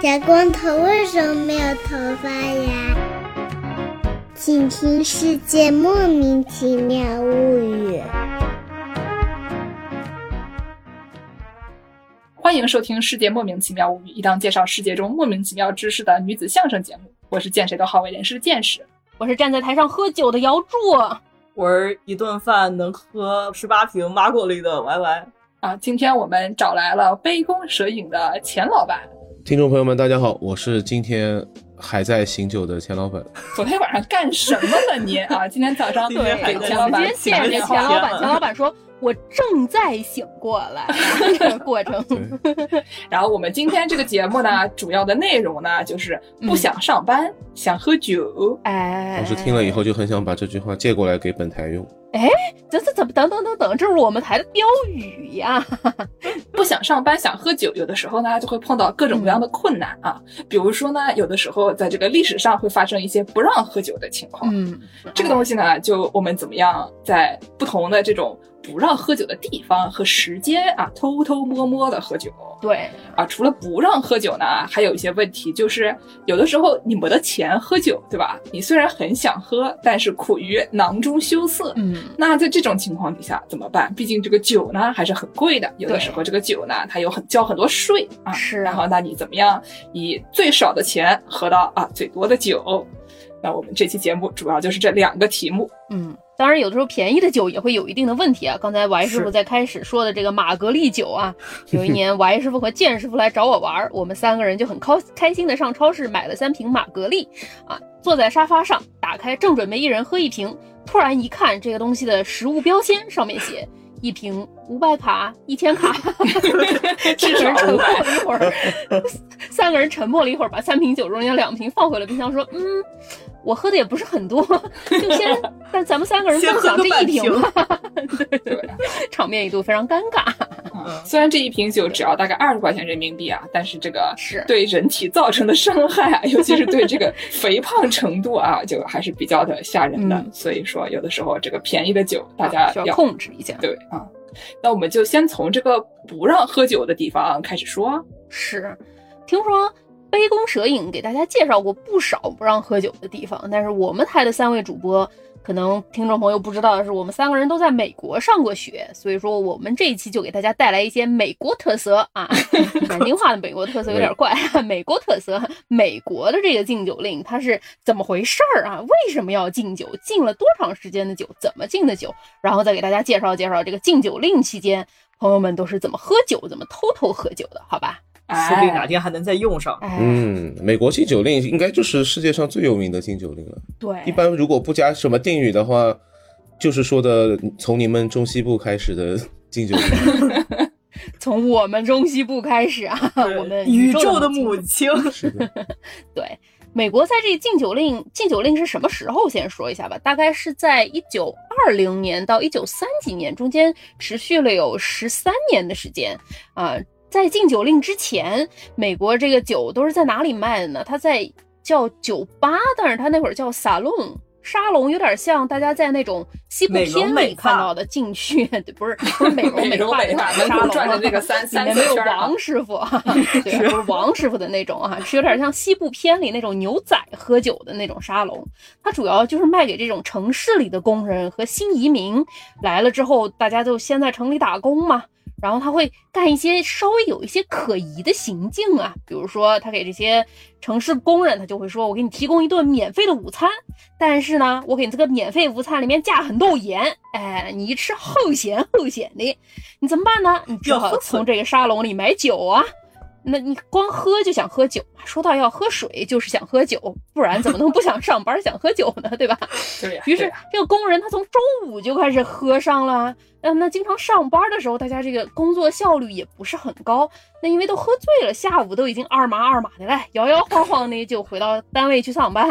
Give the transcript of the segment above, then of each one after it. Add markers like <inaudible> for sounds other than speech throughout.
小光头为什么没有头发呀？请听《世界莫名其妙物语》。欢迎收听《世界莫名其妙物语》，一档介绍世界中莫名其妙知识的女子相声节目。我是见谁都好为人师的见识，我是站在台上喝酒的姚柱，我是一顿饭能喝十八瓶马果粒的 Y Y。啊，今天我们找来了杯弓蛇影的钱老板。听众朋友们，大家好，我是今天还在醒酒的钱老板。昨天晚上干什么了你啊？今天早上 <laughs> 对给钱老板见着钱老板，钱老板说。我正在醒过来这个过程，然后我们今天这个节目呢，主要的内容呢就是不想上班，想喝酒。哎，老师听了以后就很想把这句话借过来给本台用。哎，这这怎么等等等等，这是我们台的标语呀！<laughs> 不想上班，想喝酒，有的时候呢就会碰到各种各样的困难啊。比如说呢，有的时候在这个历史上会发生一些不让喝酒的情况。嗯，这个东西呢，就我们怎么样在不同的这种。不让喝酒的地方和时间啊，偷偷摸摸的喝酒。对啊，除了不让喝酒呢，还有一些问题，就是有的时候你没得钱喝酒，对吧？你虽然很想喝，但是苦于囊中羞涩。嗯，那在这种情况底下怎么办？毕竟这个酒呢还是很贵的，有的时候这个酒呢它有很交很多税啊。是。然后那你怎么样以最少的钱喝到啊最多的酒？那我们这期节目主要就是这两个题目。嗯。当然，有的时候便宜的酒也会有一定的问题啊。刚才王师傅在开始说的这个玛格丽酒啊，<laughs> 有一年王师傅和剑师傅来找我玩，我们三个人就很开开心的上超市买了三瓶玛格丽，啊，坐在沙发上，打开，正准备一人喝一瓶，突然一看这个东西的食物标签，上面写一瓶五百卡、一千卡，<laughs> 三个人沉默了一会儿，三个人沉默了一会儿，把三瓶酒中间两瓶放回了冰箱，说嗯。我喝的也不是很多，就先，<laughs> 但咱们三个人共享这一瓶吧。<laughs> 对对，场面一度非常尴尬。虽然这一瓶酒只要大概二十块钱人民币啊，但是这个是对人体造成的伤害啊，尤其是对这个肥胖程度啊，就还是比较的吓人的。所以说，有的时候这个便宜的酒，大家要控制一下。对啊，那我们就先从这个不让喝酒的地方开始说。是，听说。杯弓蛇影给大家介绍过不少不让喝酒的地方，但是我们台的三位主播，可能听众朋友不知道的是，我们三个人都在美国上过学，所以说我们这一期就给大家带来一些美国特色啊。<laughs> 南京话的美国特色有点怪，美国特色，美国的这个禁酒令它是怎么回事儿啊？为什么要禁酒？禁了多长时间的酒？怎么禁的酒？然后再给大家介绍介绍这个禁酒令期间，朋友们都是怎么喝酒，怎么偷偷喝酒的？好吧？说不定哪天还能再用上。嗯，美国禁酒令应该就是世界上最有名的禁酒令了。对，一般如果不加什么定语的话，就是说的从你们中西部开始的 <laughs> 禁酒令。<laughs> 从我们中西部开始啊，我们宇宙的母亲。是的。对，美国在这禁酒令，禁酒令是什么时候？先说一下吧，大概是在一九二零年到一九三几年中间，持续了有十三年的时间啊。在禁酒令之前，美国这个酒都是在哪里卖的呢？它在叫酒吧，但是它那会儿叫沙龙，沙龙有点像大家在那种西部片里看到的禁区，不是不是美 <laughs> 容美发的沙龙，转的那个 <laughs> 三三没有王师傅，<laughs> 对，不是王师傅的那种啊，是有点像西部片里那种牛仔喝酒的那种沙龙。它主要就是卖给这种城市里的工人和新移民来了之后，大家就先在城里打工嘛。然后他会干一些稍微有一些可疑的行径啊，比如说他给这些城市工人，他就会说：“我给你提供一顿免费的午餐，但是呢，我给你这个免费午餐里面加很多盐，哎，你一吃齁咸齁咸的，你怎么办呢？你只好从这个沙龙里买酒啊。那你光喝就想喝酒说到要喝水就是想喝酒，不然怎么能不想上班想喝酒呢？对吧？对。于是这个工人他从中午就开始喝上了。那那经常上班的时候，大家这个工作效率也不是很高。那因为都喝醉了，下午都已经二麻二麻的了，摇摇晃晃的就回到单位去上班，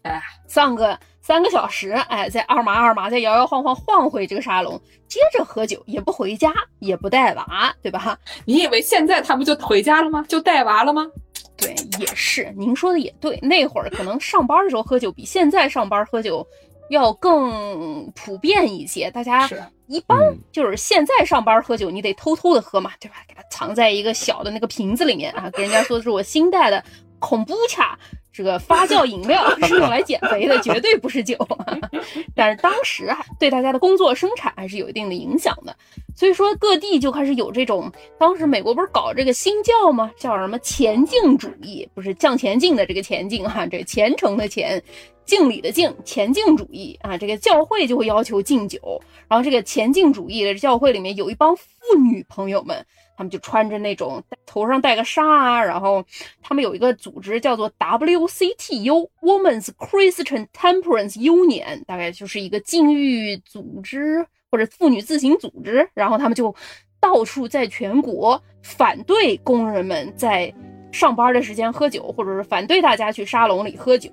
哎，上个三个小时，哎，在二麻二麻，再摇摇晃晃晃回这个沙龙，接着喝酒，也不回家，也不带娃，对吧？你以为现在他们就回家了吗？就带娃了吗？对，也是，您说的也对。那会儿可能上班的时候喝酒，比现在上班喝酒。要更普遍一些。大家是一般嗯就是现在上班喝酒，你得偷偷的喝嘛，对吧？给它藏在一个小的那个瓶子里面啊，给人家说是我新带的恐怖茶。这个发酵饮料 <laughs> 是用来减肥的，绝对不是酒。<laughs> 但是当时啊，对大家的工作生产还是有一定的影响的。所以说各地就开始有这种，当时美国不是搞这个新教吗？叫什么前进主义，不是向前进的这个前进哈、这虔诚的虔，敬礼的敬，前进主义啊，这个教会就会要求敬酒。然后这个前进主义的教会里面有一帮妇女朋友们，他们就穿着那种头上戴个纱啊，然后他们有一个组织叫做 CTU Women's Christian Temperance Union，大概就是一个禁欲组织或者妇女自行组织，然后他们就到处在全国反对工人们在上班的时间喝酒，或者是反对大家去沙龙里喝酒。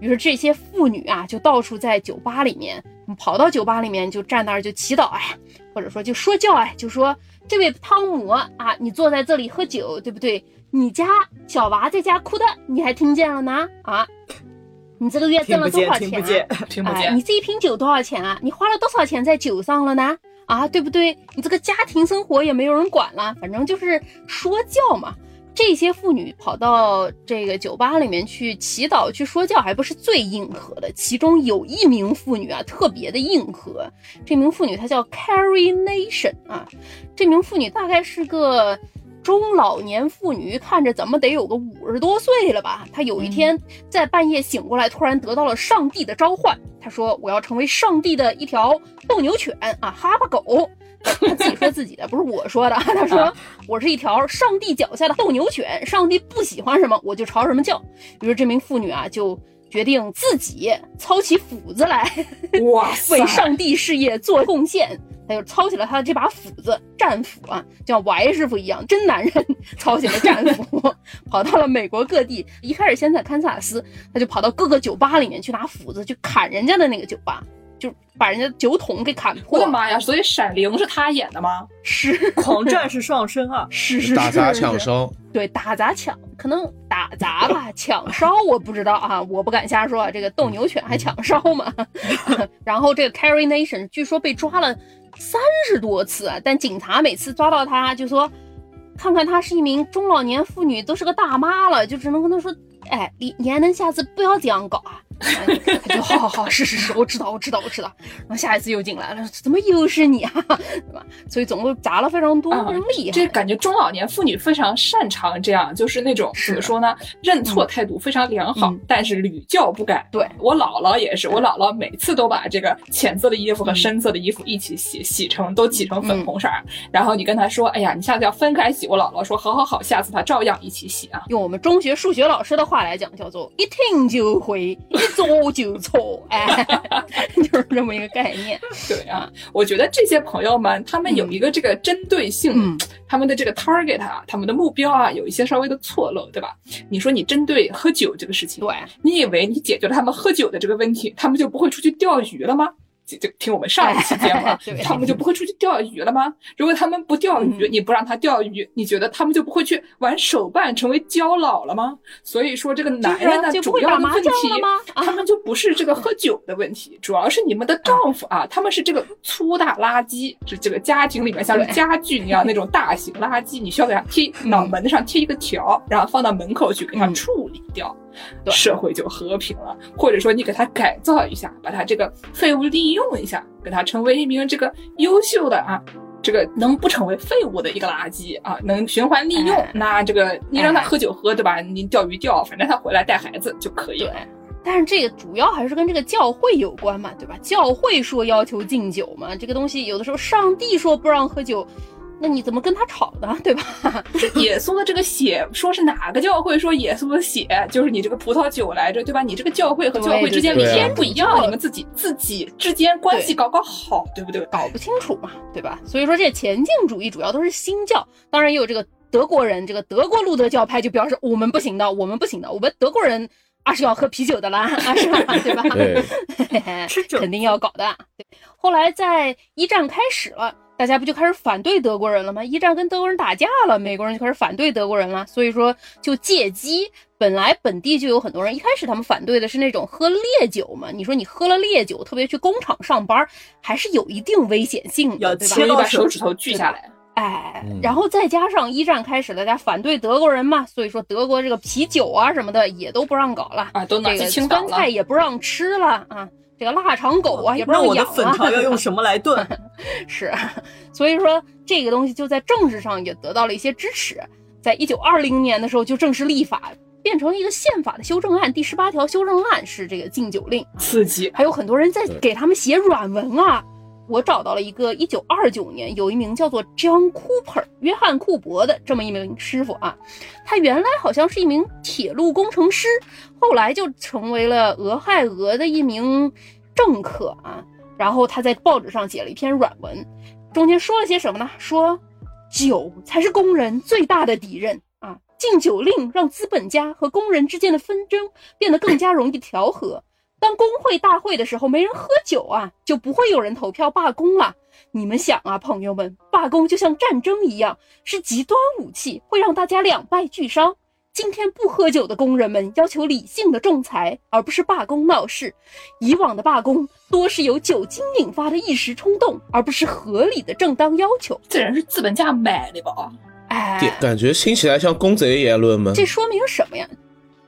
于是这些妇女啊，就到处在酒吧里面跑到酒吧里面，就站那儿就祈祷哎，或者说就说教哎，就说这位汤姆啊，你坐在这里喝酒，对不对？你家小娃在家哭的，你还听见了呢？啊，你这个月挣了多少钱、听不见听不见你。这一瓶酒多少钱啊？你花了多少钱在酒上了呢？啊，对不对？你这个家庭生活也没有人管了，反正就是说教嘛。这些妇女跑到这个酒吧里面去祈祷、去说教，还不是最硬核的。其中有一名妇女啊，特别的硬核。这名妇女她叫 Carrie Nation 啊，这名妇女大概是个中老年妇女，看着怎么得有个五十多岁了吧。她有一天在半夜醒过来，突然得到了上帝的召唤。她说：“我要成为上帝的一条斗牛犬啊，哈巴狗。<laughs> ”他自己说自己的，不是我说的。<laughs> 他说我是一条上帝脚下的斗牛犬，上帝不喜欢什么我就朝什么叫。于是这名妇女啊就决定自己操起斧子来，哇 <laughs> 为上帝事业做贡献。他就操起了他的这把斧子，战斧啊，就像歪师傅一样，真男人 <laughs> 操起了战斧，<laughs> 跑到了美国各地。一开始先在堪萨斯，他就跑到各个酒吧里面去拿斧子去砍人家的那个酒吧，就把人家酒桶给砍破。我的妈呀！所以《闪灵》是他演的吗？是狂战士上身啊！是是打砸是是抢烧，对，打砸抢，可能打砸吧，抢烧我不知道啊，我不敢瞎说啊。这个斗牛犬还抢烧吗？<laughs> 然后这个 Carrie Nation 据说被抓了三十多次啊，但警察每次抓到他就说，看看她是一名中老年妇女，都是个大妈了，就只能跟她说，哎，你你还能下次不要这样搞啊？<laughs> 他就好好好，是是是，我知道我知道我知道。然后下一次又进来了，怎么又是你啊？<laughs> 对吧？所以总共砸了非常多，啊非常厉害。这感觉中老年妇女非常擅长这样，就是那种怎么说呢，认错态度非常良好，嗯但是屡教不改。对我姥姥也是，我姥姥每次都把这个浅色的衣服和嗯深色的衣服一起洗，洗成都洗成粉红色儿。然后你跟她说，哎呀，你下次要分开洗。我姥姥说，好好好，下次她照样一起洗啊。用我们中学数学老师的话来讲，叫做一听就会，一做就错，哎，<laughs> 就是这么一个概念。对啊，我觉得这些朋友们，他们有一个这个针对性，嗯他们的这个 target 啊，他们的目标啊，有一些稍微的错漏，对吧？你说你针对喝酒这个事情，对，你以为你解决了他们喝酒的这个问题，他们就不会出去钓鱼了吗？就就听我们上一期节目对，他们就不会出去钓鱼了吗？如果他们不钓鱼，嗯。你不让他钓鱼，你觉得他们就不会去玩手办，成为交老了吗？所以说，这个男人呢，主要的问题他们就不是这个喝酒的问题，主要是你们的丈夫啊，他们是这个粗大垃圾，是这个家庭里面像是家具一样那种大型垃圾，你需要给他贴脑门子上贴一个条，然后放到门口去给它嗯。处理掉。对社会就和平了，或者说你给他改造一下，把他这个废物利用一下，给他成为一名这个优秀的啊，这个能不成为废物的一个垃圾啊，能循环利用。哎那这个你让他哎喝酒喝，对吧？你钓鱼钓，反正他回来带孩子就可以对了。。但是这个主要还是跟这个教会有关嘛，对吧？教会说要求禁酒嘛，这个东西有的时候上帝说不让喝酒，那你怎么跟他吵呢？<laughs> 对吧？<laughs> 不是耶稣的这个血，说是哪个教会说耶稣的血就是你这个葡萄酒来着，对吧？你这个教会和教会之间理对对念不一样，对你们自己自己之间关系搞搞好，对不对？搞不清楚嘛，对吧？所以说这前进主义主要都是新教，当然也有这个德国人，这个德国路德教派就表示我们不行的，我们不行的，我们德国人啊是要喝啤酒的啦，啊是吧？对吧？对，<laughs> 吃酒肯定要搞的。对，后来在一战开始了，大家不就开始反对德国人了吗？一战跟德国人打架了，美国人就开始反对德国人了，所以说就借机，本来本地就有很多人，一开始他们反对的是那种喝烈酒嘛，你说你喝了烈酒，特别去工厂上班，还是有一定危险性的，要对吧？所以切到手把手指头锯下来。哎嗯，然后再加上一战开始，大家反对德国人嘛，所以说德国这个啤酒啊什么的也都不让搞了，啊，都拿去这个清党了酸菜。也不让吃了啊，这个腊肠狗啊也不让那我的养了。粉条要用什么来炖？<laughs> 是，所以说这个东西就在政治上也得到了一些支持，在一九二零年的时候就正式立法，变成一个宪法的修正案，第十八条修正案是这个禁酒令，刺激，还有很多人在给他们写软文啊。我找到了一个一九二九年有一名叫做 John Cooper 约翰库伯的这么一名师傅啊，他原来好像是一名铁路工程师，后来就成为了俄亥俄的一名政客啊。然后他在报纸上写了一篇软文，中间说了些什么呢？说酒才是工人最大的敌人啊！禁酒令让资本家和工人之间的纷争变得更加容易调和。当工会大会的时候，没人喝酒啊，就不会有人投票罢工了。你们想啊，朋友们，罢工就像战争一样，是极端武器，会让大家两败俱伤。今天不喝酒的工人们要求理性的仲裁，而不是罢工闹事。以往的罢工多是由酒精引发的一时冲动，而不是合理的正当要求。这人是资本家买的吧？哎，感觉听起来像公贼言论吗？这说明什么呀？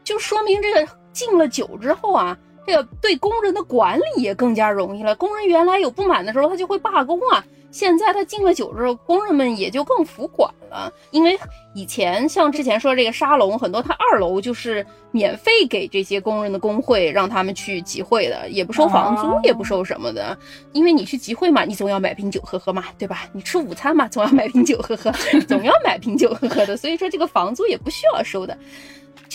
就说明这个禁了酒之后啊，这个对工人的管理也更加容易了。工人原来有不满的时候，他就会罢工啊。现在他禁了酒之后，工人们也就更服管了。因为以前像之前说这个沙龙，很多他二楼就是免费给这些工人的工会让他们去集会的，也不收房租，哦也不收什么的。因为你去集会嘛，你总要买瓶酒喝喝嘛，对吧？你吃午餐嘛，总要买瓶酒喝喝，<laughs> 总要买瓶酒喝喝的。所以说这个房租也不需要收的。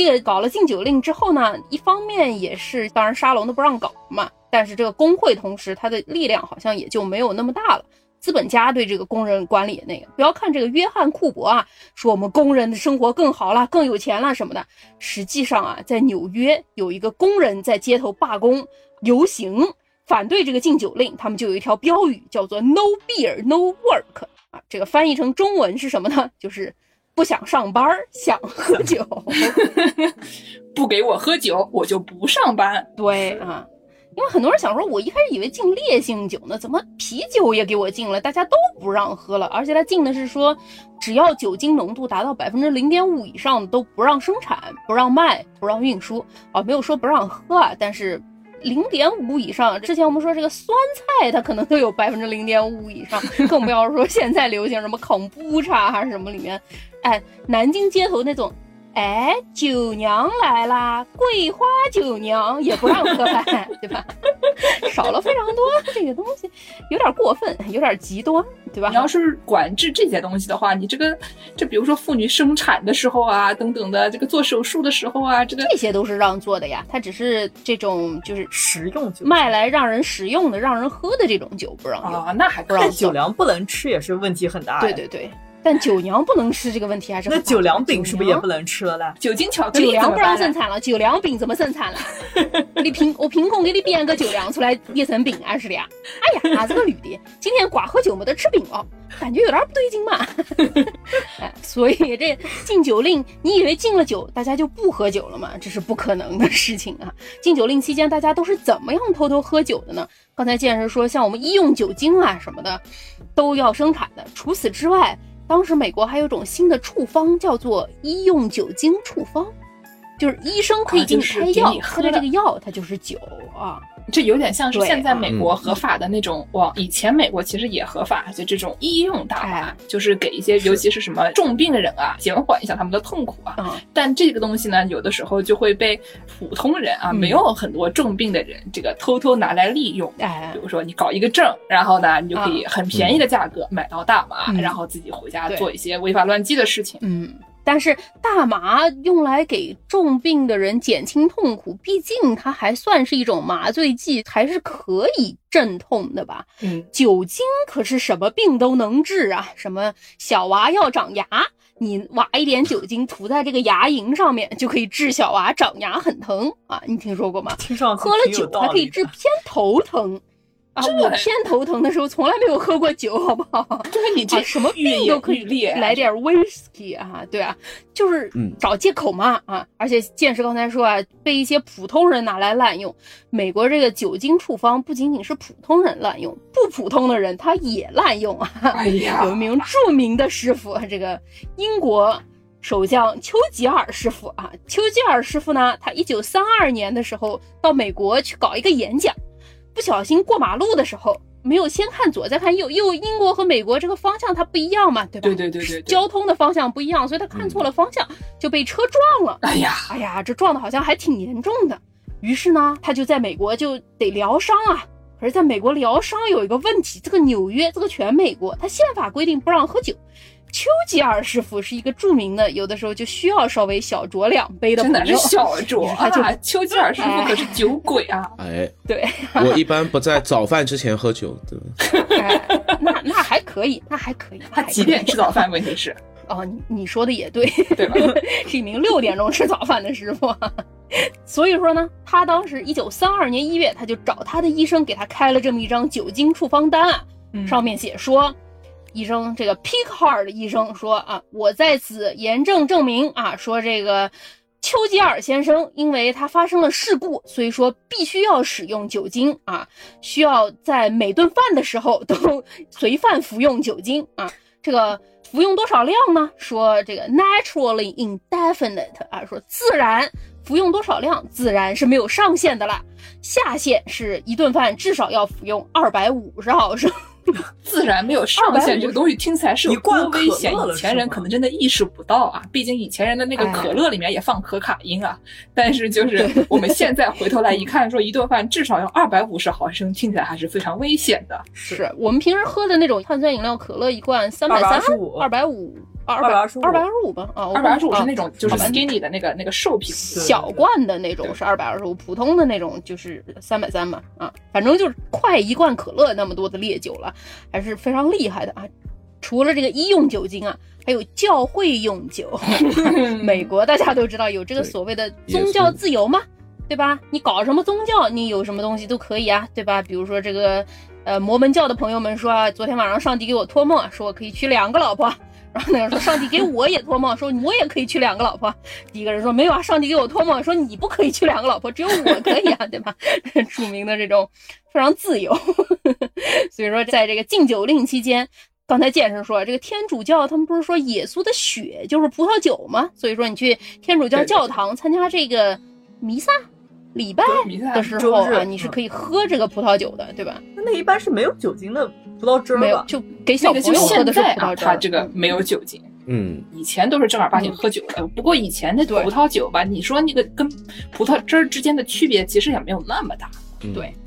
这个搞了禁酒令之后呢，一方面也是，当然沙龙都不让搞嘛，但是这个工会同时它的力量好像也就没有那么大了。资本家对这个工人管理那个，不要看这个约翰库珀啊，说我们工人的生活更好了，更有钱了什么的。实际上啊，在纽约有一个工人在街头罢工游行，反对这个禁酒令，他们就有一条标语叫做 “No beer, no work” 啊，这个翻译成中文是什么呢？就是不想上班，想喝酒。<laughs> 不给我喝酒，我就不上班。对啊，因为很多人想说，我一开始以为禁烈性酒呢，怎么啤酒也给我禁了？大家都不让喝了，而且他禁的是说，只要酒精浓度达到百分之零点五以上都不让生产、不让卖、不让运输啊，没有说不让喝啊，但是。零点五以上，之前我们说这个酸菜，它可能都有百分之零点五以上，更不要说现在流行什么恐怖茶还是什么里面，哎，南京街头那种哎，酒娘来啦，桂花酒娘也不让喝饭，<laughs> 对吧？少了非常多这个东西，有点过分，<laughs> 有点极端，对吧你？要是管制这些东西的话，你这个，就比如说妇女生产的时候啊，等等的，这个做手术的时候啊，这个这些都是让做的呀，它只是这种就是食用酒卖来让人食用的、让人喝的这种酒不让用。啊，那还不让但酒粮不能吃也是问题很大呀。对对对，但酒娘不能吃这个问题还是那酒粮饼是不是也不能吃了呢？酒精巧克力酒粮不让？生产了，酒粮饼怎么生产了？<laughs> 你凭我凭空给你编个酒粮出来捏成饼啊是的呀？哎呀，这个女的今天寡喝酒没得吃饼哦，感觉有点不对劲嘛。<laughs> 哎，所以这禁酒令，你以为禁了酒大家就不喝酒了吗？这是不可能的事情啊！禁酒令期间大家都是怎么样偷偷喝酒的呢？刚才健身说，像我们医用酒精啊什么的都要生产的。除此之外，当时美国还有一种新的处方，叫做医用酒精处方，就是医生可以给你开药，喝喝的这个药它就是酒啊。这有点像是现在美国嗯合法的那种，往，以前美国其实也合法，就这种医用大麻哎，就是给一些尤其是什么重病的人啊，减缓一下他们的痛苦啊。啊，但这个东西呢，有的时候就会被普通人啊，嗯。没有很多重病的人，这个偷偷拿来利用。哎。比，如说你搞一个证，然后呢，你就可以很便宜的价格买到大麻，嗯。然后自己回家做一些违法乱纪的事情。嗯，但是大麻用来给重病的人减轻痛苦，毕竟它还算是一种麻醉剂，还是可以镇痛的吧？嗯，酒精可是什么病都能治啊，什么小娃要长牙，你挖一点酒精涂在这个牙龈上面，就可以治小娃长牙很疼啊，你听说过吗？听上去喝了酒还可以治偏头疼。啊，我偏头疼的时候从来没有喝过酒，好不好？<laughs> 就是你这啊什么病都可以来点 whisky 啊，对啊，就是嗯找借口嘛啊！而且剑师刚才说啊，被一些普通人拿来滥用。美国这个酒精处方不仅仅是普通人滥用，不普通的人他也滥用啊。哎呀 <laughs> 有一名著名的师傅，这个英国首相丘吉尔师傅啊，丘吉尔师傅呢，他一九三二年的时候到美国去搞一个演讲，不小心过马路的时候。没有先看左再看右，右英国和美国这个方向它不一样嘛，对吧？对对对对对交通的方向不一样，所以他看错了方向，就被车撞了。哎呀，哎呀，这撞的好像还挺严重的。于是呢，他就在美国就得疗伤啊。可是在美国疗伤有一个问题，这个纽约，这个全美国，它宪法规定不让喝酒。丘吉尔师傅是一个著名的，有的时候就需要稍微小酌两杯的真朋友。的是小酌 <laughs> 啊！丘吉尔师傅可是酒鬼啊！哎，对，我一般不在早饭之前喝酒的。哎，那那还可以，那还可以。<laughs> 他几点吃早饭？问题是，哦，你你说的也对，对吧？<laughs> 是一名六点钟吃早饭的师傅。所以说呢，他当时一九三二年一月，他就找他的医生给他开了这么一张酒精处方单上面写说，医生这个 Pickard 医生说啊，我在此严正证明啊，说这个丘吉尔先生因为他发生了事故，所以说必须要使用酒精啊，需要在每顿饭的时候都随饭服用酒精啊，这个。服用多少量呢？说这个 naturally indefinite 啊，说自然服用多少量，自然是没有上限的啦。下限是一顿饭至少要服用二百五十毫升。<laughs> 自然没有上限，这个东西听起来是有多危险以前人可能真的意识不到啊。毕竟以前人的那个哎可乐里面也放可卡因啊。但是就是我们现在回头来一看，说一顿饭至少要二百五十毫升，听起来还是非常危险的。是我们平时喝的那种碳酸饮料，可乐一罐三百三、十五二百五、二百二十五二百二十五吧？啊，二百二十五是那种就是 skinny 的那个那个瘦瓶，对小罐的那种是二百二十五，普通的那种就是三百三嘛，啊，反正就是快一罐可乐那么多的烈酒了，还是非常厉害的啊。除了这个医用酒精啊，还有教会用酒。<laughs> 美国大家都知道有这个所谓的宗教自由嘛，对吧？你搞什么宗教，你有什么东西都可以啊，对吧？比如说这个呃摩门教的朋友们说啊，昨天晚上上帝给我托梦啊，说我可以娶两个老婆。然后那个说上帝给我也托梦，说我也可以娶两个老婆。第一个人说没有啊，上帝给我托梦说你不可以娶两个老婆，只有我可以啊，对吧？<laughs> 著名的这种非常自由。<laughs> 所以说，在这个禁酒令期间，刚才剑生说这个天主教他们不是说耶稣的血就是葡萄酒吗？所以说你去天主教教堂参加这个弥撒礼拜的时候啊，你是嗯可以喝这个葡萄酒的，对吧？那那一般是没有酒精的葡萄汁儿吧，？没有就给小那朋个就现友喝的是葡萄汁儿。它这个没有酒精。嗯，以前都是正儿八经喝酒的，不过以前的葡萄酒吧，你说那个跟葡萄汁儿之间的区别其实也没有那么大。嗯对，嗯。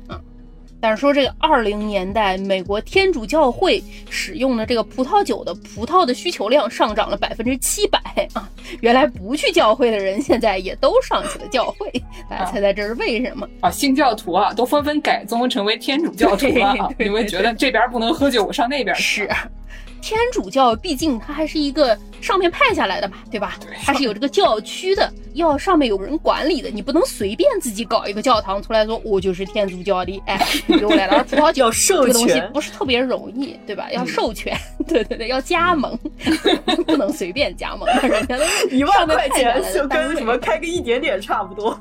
但是说这个二零年代，美国天主教会使用的这个葡萄酒的葡萄的需求量上涨了百分之七百啊！<laughs> 原来不去教会的人，现在也都上起了教会，<laughs> 大家猜猜这是为什么？啊，新教徒啊，都纷纷改宗成为天主教徒了啊！<laughs> 因为觉得这边不能喝酒，我上那边去是。天主教毕竟它还是一个上面派下来的嘛，对吧？它是有这个教区的，要上面有人管理的，你不能随便自己搞一个教堂出来说我就是天主教的，哎，你 <laughs> 给我来点葡萄酒要，授这个东西不是特别容易，对吧？要嗯授权，对对对，要加盟，<laughs> 不能随便加盟，人家都一万块钱就跟什么开个一点点差不多，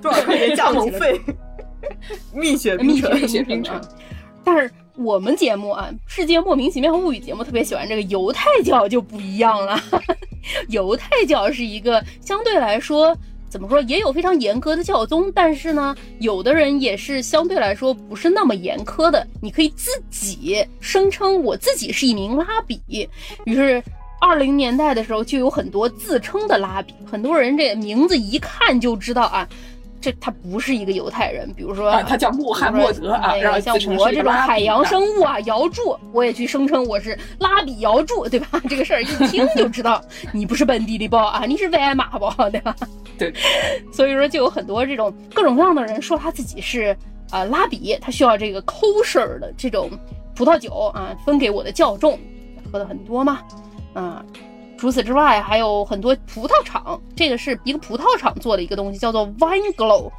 多少块钱加盟费？<laughs> 蜜雪冰城，蜜雪冰城啊。但是我们节目啊，《世界莫名其妙物语》节目特别喜欢这个犹太教就不一样了。<laughs> 犹太教是一个相对来说怎么说，也有非常严格的教宗，但是呢，有的人也是相对来说不是那么严苛的。你可以自己声称我自己是一名拉比，于是。二零年代的时候，就有很多自称的拉比，很多人这名字一看就知道啊，这他不是一个犹太人。比如说，啊，他叫穆罕默德啊，然后像我这种海洋啊生物啊，姚柱，我也去声称我是拉比姚柱，对吧？这个事儿一听就知道你不是本地的包啊，你是外马包，对吧？对，<laughs> 所以说就有很多这种各种各样的人说他自己是啊、拉比，他需要这个 kosher 的这种葡萄酒啊，分给我的教众，喝的很多嘛，啊。除此之外，还有很多葡萄厂，这个是一个葡萄厂做的一个东西，叫做 Vine Glow，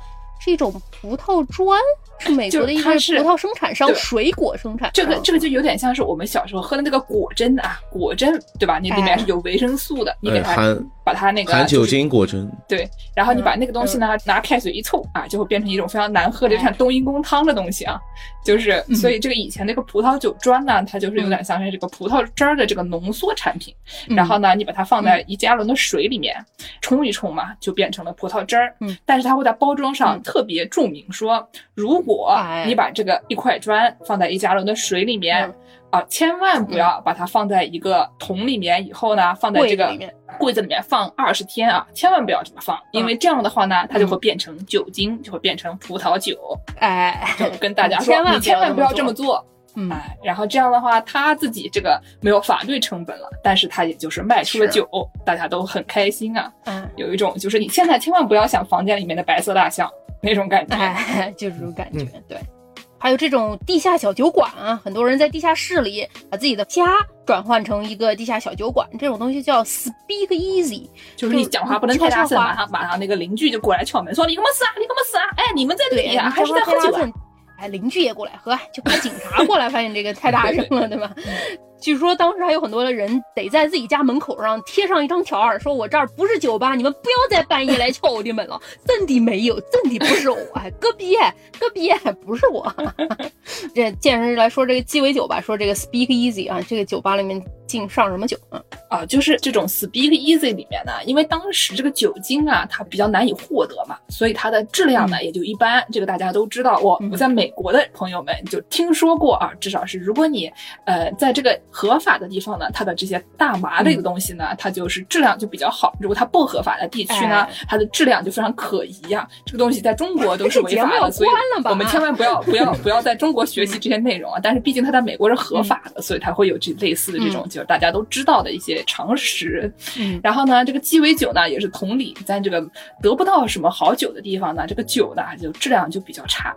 是一种葡萄砖，是美国的一个葡萄生产商，水果生产商。这个这个就有点像是我们小时候喝的那个果珍啊，果珍对吧？你里面是有维生素的，你给它哎把它那个含酒精果珍，对，然后你把那个东西呢、拿开水一凑啊，就会变成一种非常难喝的，就像冬阴功汤的东西啊。就是，所以这个以前那个葡萄酒砖呢，它就是有点像是这个葡萄汁儿的这个浓缩产品。嗯然后呢，你把它放在一加仑的水里面冲一冲嘛，就变成了葡萄汁儿。嗯，但是它会在包装上嗯特别注明说，如果哎你把这个一块砖放在一加仑的水里面。嗯啊，千万不要把它放在一个桶里面，以后呢，放在这个柜子里面放二十天啊，千万不要这么放，因为这样的话呢，它就会变成酒精，就会变成葡萄酒。哎，就跟大家说，千万你千万不要这这么么做。嗯，哎，然后这样的话，他自己这个没有法律成本了，但是他也就是卖出了酒，大家都很开心啊。嗯，有一种就是你现在千万不要想房间里面的白色大象那种感觉。哎，<laughs> 就这种感觉，对。还有这种地下小酒馆啊，很多人在地下室里把自己的家转换成一个地下小酒馆，这种东西叫 speak easy，就是你讲话不能太大声，马上马上那个邻居就过来敲门说你干嘛死啊？你干嘛死啊？哎，你们在这对，里啊，还是在喝酒啊？哎，邻居也过来喝，就怕警察过来发现这个太大声了，对吧？据说当时还有很多的人得在自己家门口上贴上一张条儿，说我这儿不是酒吧，你们不要再半夜来敲我的门了，真的没有，真的不是我，哎，隔壁隔壁不是我。<laughs> 这见人来说这个鸡尾酒吧，说这个 Speak Easy 啊，这个酒吧里面净上什么酒啊？啊，就是这种 Speak Easy 里面呢，因为当时这个酒精啊，它比较难以获得嘛，所以它的质量呢也就一般。这个大家都知道。我嗯我在美国的朋友们就听说过啊，至少是如果你呃在这个合法的地方呢，它的这些大麻类的东西呢，它就是质量就比较好。如果它不合法的地区呢哎，它的质量就非常可疑呀、这个东西在中国都是违法的，所以我们千万不要 <laughs> 不要不要在中国学习这些内容啊。但是毕竟它在美国是合法的，所以它会有这类似的这种就是大家都知道的一些常识。嗯然后呢，这个鸡尾酒呢也是同理，在这个得不到什么好酒的地方呢，这个酒呢就质量就比较差。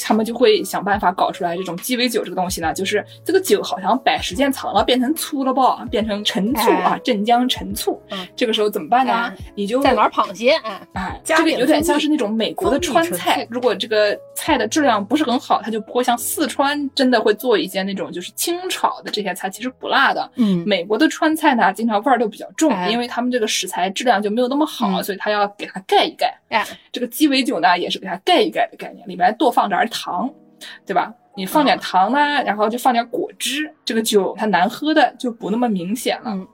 他们就会想办法搞出来这种鸡尾酒这个东西呢，就是这个酒好像摆时间长了，变成醋了吧，变成陈醋啊哎，镇江陈醋。嗯这个时候怎么办呢哎？你就在哪儿螃蟹？哎，哎，这个有点像是那种美国的川菜，如果这个菜的质量不是很好，它就不会像四川真的会做一些那种就是清炒的这些菜，其实不辣的。嗯美国的川菜呢，经常味儿都比较重，哎因为他们这个食材质量就没有那么好，嗯所以他要给它盖一盖。哎，这个鸡尾酒呢，也是给它盖一盖的概念，里面多放点儿糖，对吧？你放点糖呢，然后就放点果汁，这个酒它难喝的就不那么明显了。嗯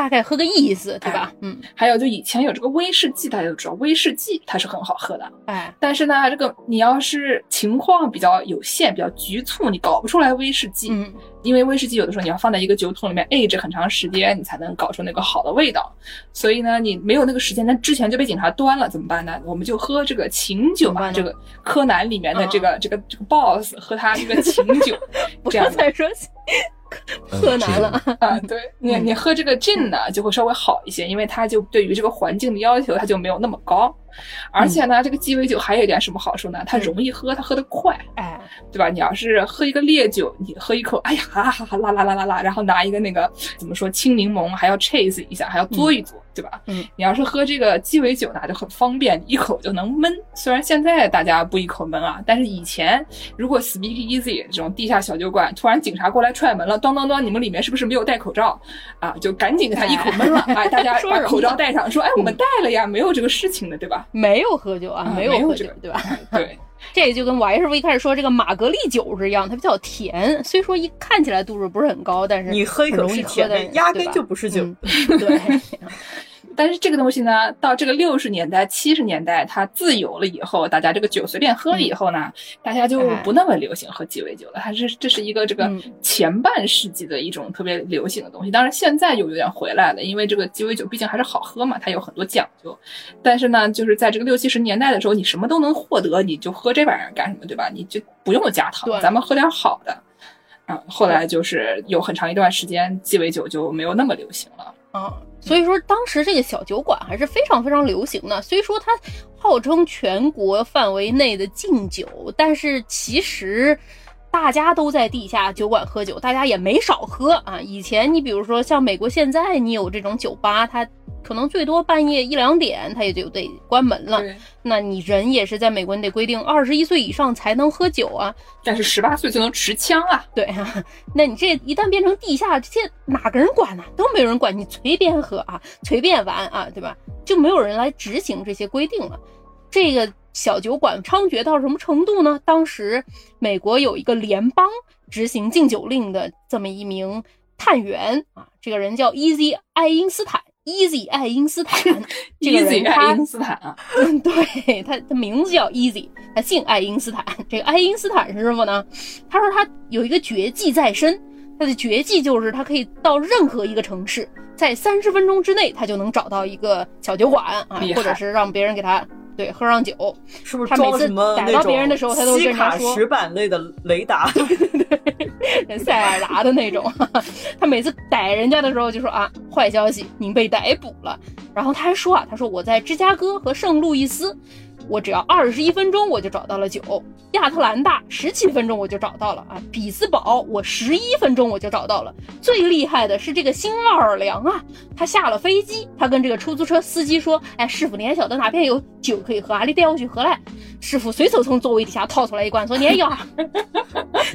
大概喝个意思，对哎吧？嗯，还有就以前有这个威士忌，大家都知道威士忌它是很好喝的，哎，但是呢，这个你要是情况比较有限、比较局促，你搞不出来威士忌，嗯，因为威士忌有的时候你要放在一个酒桶里面 age 很长时间，你才能搞出那个好的味道。所以呢，你没有那个时间，那之前就被警察端了，怎么办呢？我们就喝这个琴酒啊，怎么办呢这个柯南里面的这个、这个这个 boss 喝他这个琴酒 <laughs> 这样的。要再说 <laughs> 柯南了。啊，对你嗯你喝这个 gin 呢，就会稍微好一些，因为它就对于这个环境的要求，它就没有那么高。而且呢，这个鸡尾酒还有一点什么好处呢？它嗯容易喝，它喝得快。哎，对吧？你要是喝一个烈酒，你喝一口，哎呀，哈哈哈啦啦啦啦啦，然后拿一个那个怎么说青柠檬，还要 chase 一下，还要嘬一嘬，对吧？嗯，你要是喝这个鸡尾酒呢，就很方便，一口就能闷。虽然现在大家不一口闷啊，但是以前如果 Speak Easy 这种地下小酒馆，突然警察过来踹门了，咚咚咚，你们里面是不是没有戴口罩啊？就赶紧给他一口闷了，哎，大家 <laughs> 把口罩戴上，说，哎，我们戴了呀，没有这个事情的，对吧？没有喝酒啊，啊没有喝酒对吧？<laughs> 对。<laughs> 这就跟我师傅一开始说这个玛格丽酒是一样，它比较甜，虽说一看起来度数不是很高，但是你喝一口是甜的，压根就不是酒。嗯 <laughs> 对，但是这个东西呢，到这个六十年代、七十年代，它自由了以后，大家这个酒随便喝了以后呢，大家就不那么流行喝鸡尾酒了。它是这是一个这个嗯前半世纪的一种特别流行的东西。当然现在又有点回来了，因为这个鸡尾酒毕竟还是好喝嘛，它有很多讲究。但是呢，就是在这个六七十年代的时候，你什么都能获得，你就喝这玩意儿干什么，对吧？你就不用加糖，咱们喝点好的。啊，后来就是有很长一段时间，鸡尾酒就没有那么流行了。啊，所以说当时这个小酒馆还是非常非常流行的。虽说它号称全国范围内的禁酒，但是其实大家都在地下酒馆喝酒，大家也没少喝啊。以前你比如说像美国现在，你有这种酒吧，它可能最多半夜一两点，它也就得关门了。那你人也是在美国，你得规定二十一岁以上才能喝酒啊。但是十八岁就能持枪啊。对啊，<laughs> 那你这一旦变成地下，这哪个人管呢？都没有人管，你随便喝啊，随便玩啊，对吧？就没有人来执行这些规定了。这个小酒馆猖獗到什么程度呢？当时美国有一个联邦执行禁酒令的这么一名探员啊，这个人叫 Easy 爱因斯坦，Easy 爱因斯坦，这个 <laughs> Easy 爱因斯坦啊，嗯，对他，他名字叫 Easy，他姓爱因斯坦。这个爱因斯坦师傅呢，他说他有一个绝技在身，他的绝技就是他可以到任何一个城市，在三十分钟之内，他就能找到一个小酒馆啊或者是让别人给他对喝上酒。是不是他每次装什么逮到别人的时候他都西跟他说卡石板类的雷达？<laughs> 塞尔达的那种。<laughs> 他每次逮人家的时候就说啊，坏消息，您被逮捕了。然后他还说啊，他说我在芝加哥和圣路易斯。我只要二十一分钟我就找到了酒，亚特兰大十七分钟我就找到了啊，比斯堡我十一分钟我就找到了。最厉害的是这个新奥尔良啊，他下了飞机，他跟这个出租车司机说：“哎，师傅，你还晓得哪边有酒可以喝啊？你带我去喝来。”师傅随手从座位底下掏出来一罐，说：“你也要。”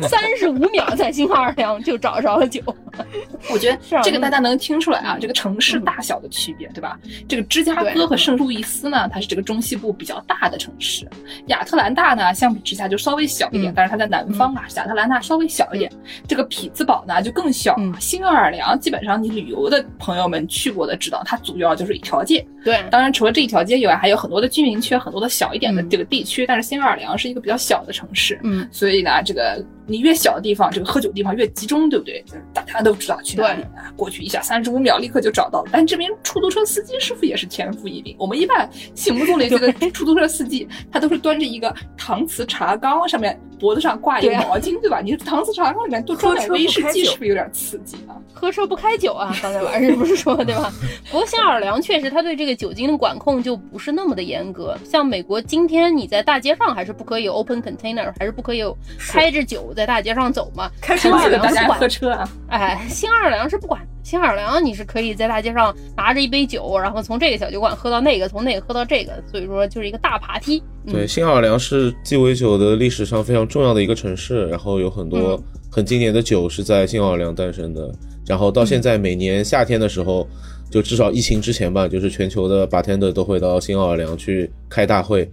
三十五秒在新奥尔良就找着了酒。<laughs> 我觉得这个大家能听出来啊，这个城市大小的区别，对吧？这个芝加哥和圣路易斯呢，它是这个中西部比较大的城市，亚特兰大呢，相比之下就稍微小一点，嗯但是它在南方啊，亚特兰大稍微小一点。这个匹兹堡呢就更小新奥尔良基本上你旅游的朋友们去过的知道，它主要就是一条街。对，当然，除了这一条街以外，还有很多的居民区，很多的小一点的嗯这个地区。但是新奥尔良是一个比较小的城市，嗯，所以呢，这个你越小的地方，这个喝酒地方越集中，对不对？就是大家都知道去哪里啊，过去一下三十五秒立刻就找到了。但这边出租车司机师傅也是天赋异禀。我们一般心目中的这个出租车司机，他都是端着一个搪瓷茶缸，上面脖子上挂一个毛巾，对吧？你搪瓷茶缸里面多装点威士忌，是不是有点刺激啊？<laughs> 喝车不开酒啊，刚才晚上不是说对吧？不过新奥尔良确实，他对这个酒精的管控就不是那么的严格。像美国今天你在大街上还是不可以有 open container，还是不可以有开着酒在大街上走嘛。开新奥尔良是管喝车啊！<laughs> 哎，新奥尔良是不管。新奥尔良你是可以在大街上拿着一杯酒，然后从这个小酒馆喝到那个，从那个喝到这个，所以说就是一个大爬梯。嗯、对，新奥尔良是鸡尾酒的历史上非常重要的一个城市，然后有很多很经典的酒是在新奥尔良诞生的。然后到现在每年夏天的时候，就至少疫情之前吧，就是全球的 bartender 都会到新奥尔良去开大会。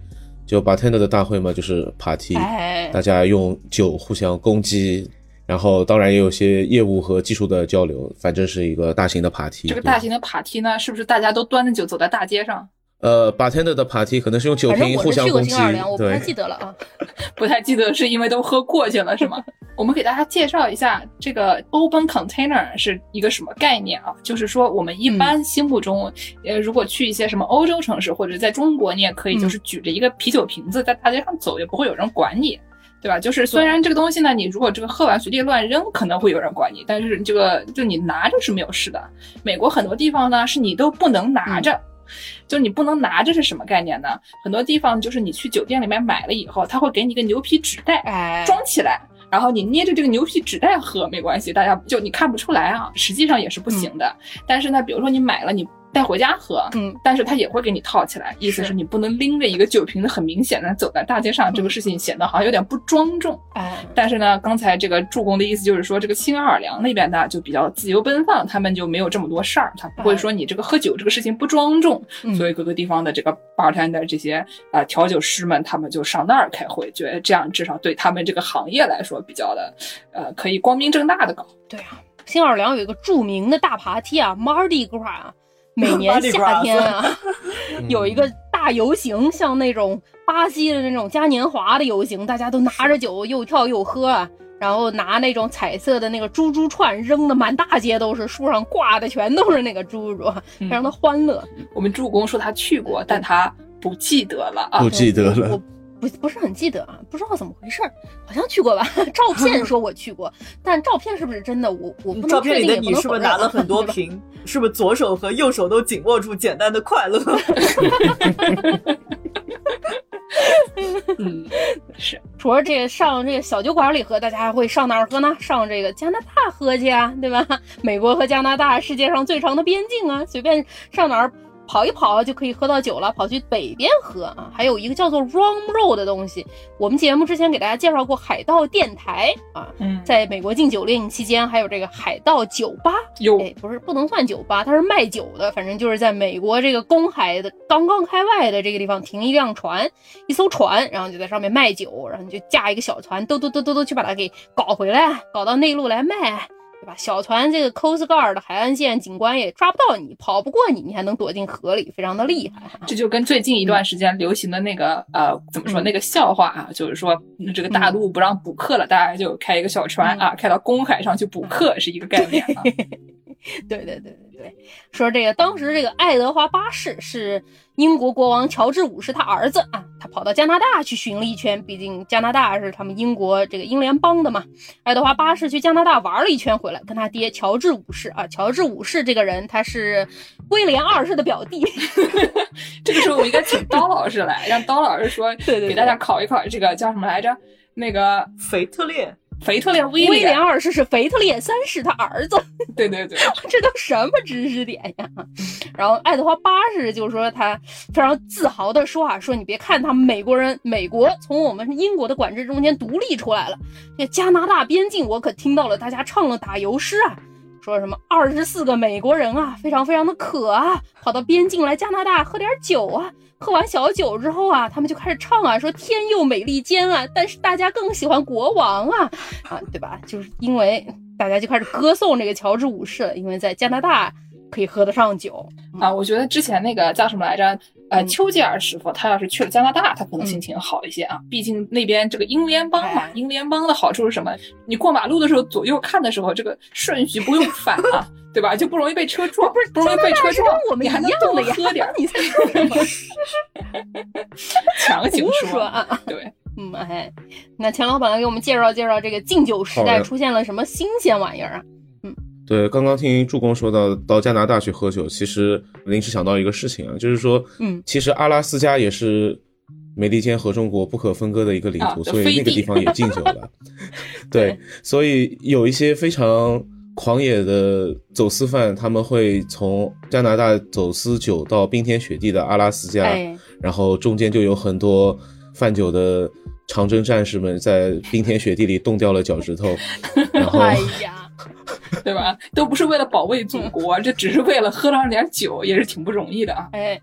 就 bartender 的大会嘛，就是 party，、哎，大家用酒互相攻击，然后当然也有些业务和技术的交流，反正是一个大型的 party。这个大型的 party 呢，是不是大家都端着酒走在大街上？呃，bartender 的 party 可能是用酒瓶我去过互相攻击新奥尔良，我，不太记得了啊。<laughs> 不太记得是因为都喝过去了是吗？我们给大家介绍一下这个 open container 是一个什么概念啊？就是说我们一般心目中，呃，如果去一些什么欧洲城市或者在中国，你也可以就是举着一个啤酒瓶子在大街上走，也不会有人管你。对吧？就是虽然这个东西呢，你如果这个喝完随地乱扔，可能会有人管你，但是这个就你拿着是没有事的。美国很多地方呢，是你都不能拿着。就你不能拿着是什么概念呢？很多地方就是你去酒店里面买了以后，他会给你一个牛皮纸袋，哎，装起来，然后你捏着这个牛皮纸袋喝没关系，大家就你看不出来啊，实际上也是不行的。但是呢，比如说你买了你。带回家喝，嗯，但是他也会给你套起来，意思是你不能拎着一个酒瓶子，很明显的走在大街上，这个事情显得好像有点不庄重。哎，但是呢，刚才这个助攻的意思就是说，这个新奥尔良那边呢就比较自由奔放，他们就没有这么多事儿，他不会说你这个喝酒这个事情不庄重，嗯所以各个地方的这个 bartender 这些啊、呃、调酒师们，他们就上那儿开会，觉得这样至少对他们这个行业来说比较的，呃，可以光明正大的搞。对啊，新奥尔良有一个著名的大爬梯啊，Mardi Gras 啊。每年夏天啊，<laughs> 有一个大游行，像那种巴西的那种嘉年华的游行，大家都拿着酒又跳又喝啊，然后拿那种彩色的那个猪猪串扔的满大街都是，树上挂的全都是那个猪猪，非常的欢乐。我们助攻说他去过，但他不记得了啊，不记得了。我不不是很记得啊，不知道怎么回事儿，好像去过吧？照片说我去过，但照片是不是真的？我我不照片里的你是不是拿了很多瓶？是不是左手和右手都紧握住简单的快乐？<laughs> 嗯，<laughs> 是。除了这个上这个小酒馆里喝，大家还会上哪儿喝呢？上这个加拿大喝去啊，对吧？美国和加拿大世界上最长的边境啊，随便上哪儿跑一跑就可以喝到酒了，跑去北边喝啊。还有一个叫做 Rum Roll 的东西，我们节目之前给大家介绍过海盗电台啊，嗯，在美国禁酒令期间，还有这个海盗酒吧，有哎，不是不能算酒吧，它是卖酒的，反正就是在美国这个公海的刚刚开外的这个地方停一辆船，一艘船，然后就在上面卖酒，然后你就驾一个小船，嘟嘟嘟嘟嘟去把它给搞回来，搞到内陆来卖。对吧？小船这个 Coast Guard 的海岸线警官也抓不到你，跑不过你，你还能躲进河里，非常的厉害。这就跟最近一段时间流行的那个呃，怎么说嗯那个笑话啊，就是说这个大陆不让补课了，大家就开一个小船啊，开到公海上去补课，是一个概念啊。<laughs> 对对对对对，说这个当时这个爱德华八世是英国国王乔治五世他儿子啊，他跑到加拿大去巡了一圈，毕竟加拿大是他们英国这个英联邦的嘛。爱德华八世去加拿大玩了一圈回来，跟他爹乔治五世啊，乔治五世这个人他是威廉二世的表弟。<laughs> 这个时候我应该请刀老师来，让刀老师说，对对对给大家考一考这个叫什么来着？那个腓特烈，腓特烈威廉，二世是腓特烈三世他儿子。对 <laughs> 对对，<laughs> 这都什么知识点呀？然后爱德华八世就是说他非常自豪的说啊，说你别看他们美国人，美国从我们英国的管制中间独立出来了，这加拿大边境我可听到了大家唱了打油诗啊。说什么二十四个美国人啊，非常非常的渴啊，跑到边境来加拿大喝点酒啊。喝完小酒之后啊，他们就开始唱啊，说天佑美利坚啊，但是大家更喜欢国王啊，啊，对吧？就是因为大家就开始歌颂这个乔治五世了，因为在加拿大可以喝得上酒。啊，我觉得之前那个叫什么来着？呃，嗯丘吉尔师傅，他要是去了加拿大，他可能心情好一些啊。毕竟那边这个英联邦嘛哎，英联邦的好处是什么？你过马路的时候左右看的时候，这个顺序不用反啊，<laughs> 对吧？就不容易被车撞，不是不容易被车撞，我们一你还能样多的呀喝点儿，<laughs> 你在说什么？强行说说啊！<laughs> 对，嗯，哎，那钱老板来给我们介绍介绍这个禁酒时代出现了什么新鲜玩意儿啊？对，刚刚听助攻说到到加拿大去喝酒，其实临时想到一个事情啊，就是说，嗯，其实阿拉斯加也是美利坚合众国不可分割的一个领土，啊所以那个地地方也禁酒了。<laughs> 对对，所以有一些非常狂野的走私犯，他们会从加拿大走私酒到冰天雪地的阿拉斯加，哎，然后中间就有很多贩酒的长征战士们在冰天雪地里冻掉了脚趾头，<laughs> 然后哎呀，<laughs> 对吧？都不是为了保卫祖国，这只是为了喝上点酒，也是挺不容易的啊。哎。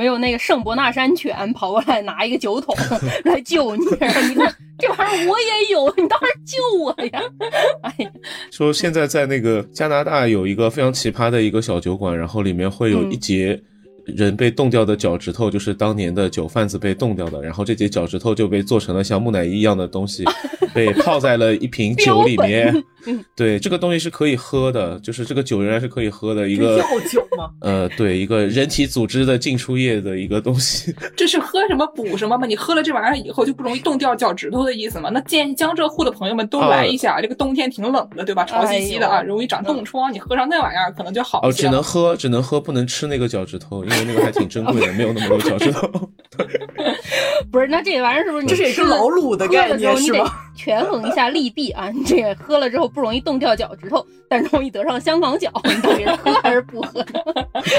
没有那个圣伯纳山犬跑过来拿一个酒桶 <laughs> 来救你，你看。这玩意儿我也有，你倒是救我呀！<laughs> 哎呀，说现在在那个加拿大有一个非常奇葩的一个小酒馆，然后里面会有一节人被冻掉的脚趾头，就是当年的酒贩子被冻掉的，然后这节脚趾头就被做成了像木乃伊一样的东西，<laughs> 被泡在了一瓶酒里面。<laughs> 对，这个东西是可以喝的，就是这个酒仍然是可以喝的一个药酒吗？呃，对，一个人体组织的进出液的一个东西。<laughs> 这是喝什么补什么吗？你喝了这玩意儿以后就不容易冻掉脚趾头的意思吗？那建议江浙沪的朋友们都来一下，这个冬天挺冷的，对吧？潮兮兮的啊，哎容易长冻疮，你喝上那玩意儿可能就好哦。只能喝，只能喝，不能吃那个脚趾头，因为那个还挺珍贵的，没有那么多脚趾头。<laughs> 不是，那这玩意儿是不是你这是一吃了个老卤的概念是吗？权衡一下利弊啊！你这个喝了之后不容易冻掉脚趾头，但容易得上香港脚，你到底是喝还是不喝？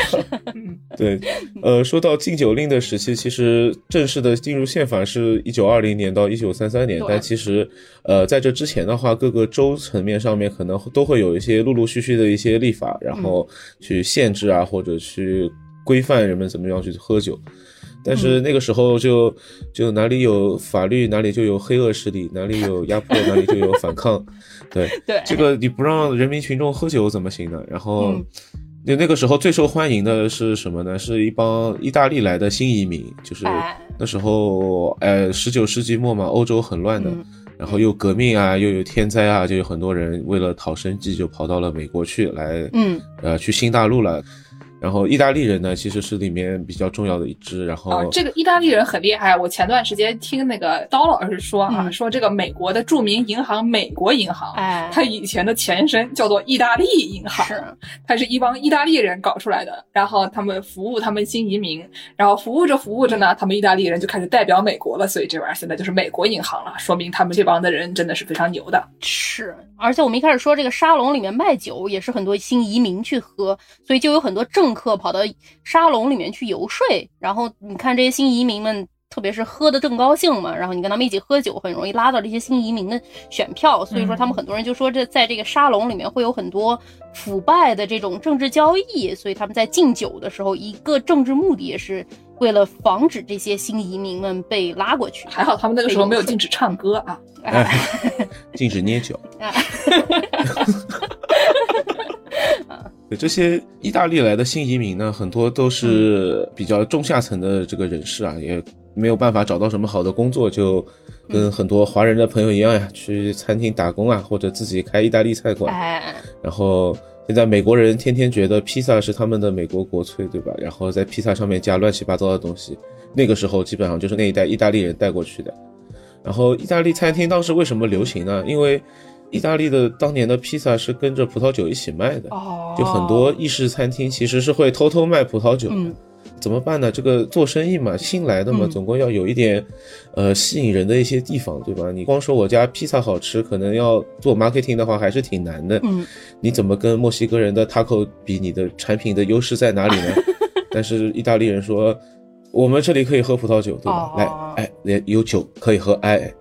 <laughs> 对，呃，说到禁酒令的时期，其实正式的进入宪法是一九二零年到一九三三年，但其实，呃，在这之前的话，各个州层面上面可能都会有一些陆陆续续的一些立法，然后去限制啊，或者去规范人们怎么样去喝酒。但是那个时候就就哪里有法律，哪里就有黑恶势力，哪里有压迫，哪里就有反抗。对，对，这个你不让人民群众喝酒怎么行呢？然后嗯，就那个时候最受欢迎的是什么呢？是一帮意大利来的新移民，就是哎那时候，呃，十九世纪末嘛，欧洲很乱的，嗯然后又革命啊，又有天灾啊，就有很多人为了讨生计就跑到了美国去，来，嗯，呃，去新大陆了。然后意大利人呢，其实是里面比较重要的一支。然后、啊，这个意大利人很厉害。我前段时间听那个刀老师说啊，嗯说这个美国的著名银行美国银行，哎，它以前的前身叫做意大利银行，是它是一帮意大利人搞出来的。然后他们服务他们新移民，然后服务着服务着呢，他们意大利人就开始代表美国了。所以这玩意儿现在就是美国银行了，说明他们这帮的人真的是非常牛的。是，而且我们一开始说这个沙龙里面卖酒也是很多新移民去喝，所以就有很多政政客跑到沙龙里面去游说，然后你看这些新移民们。特别是喝的正高兴嘛，然后你跟他们一起喝酒，很容易拉到这些新移民的选票。所以说，他们很多人就说这在这个沙龙里面会有很多腐败的这种政治交易。所以他们在敬酒的时候，一个政治目的也是为了防止这些新移民们被拉过去。还好他们那个时候没有禁止唱歌啊，<laughs> <laughs> 禁止捏 <laughs> 脚。这些意大利来的新移民呢，很多都是比较中下层的这个人士啊，也没有办法找到什么好的工作，就跟很多华人的朋友一样呀，去餐厅打工啊，或者自己开意大利菜馆。然后现在美国人天天觉得披萨是他们的美国国粹，对吧？然后在披萨上面加乱七八糟的东西，那个时候基本上就是那一代意大利人带过去的。然后意大利餐厅当时为什么流行呢？因为意大利的当年的披萨是跟着葡萄酒一起卖的，就很多意式餐厅其实是会偷偷卖葡萄酒的。怎么办呢？这个做生意嘛，新来的嘛，总归要有一点，呃，吸引人的一些地方，对吧？你光说我家披萨好吃，可能要做 marketing 的话还是挺难的。嗯，你怎么跟墨西哥人的 taco 比？你的产品的优势在哪里呢？<laughs> 但是意大利人说，我们这里可以喝葡萄酒，对吧？来，哎，连有酒可以喝，哎，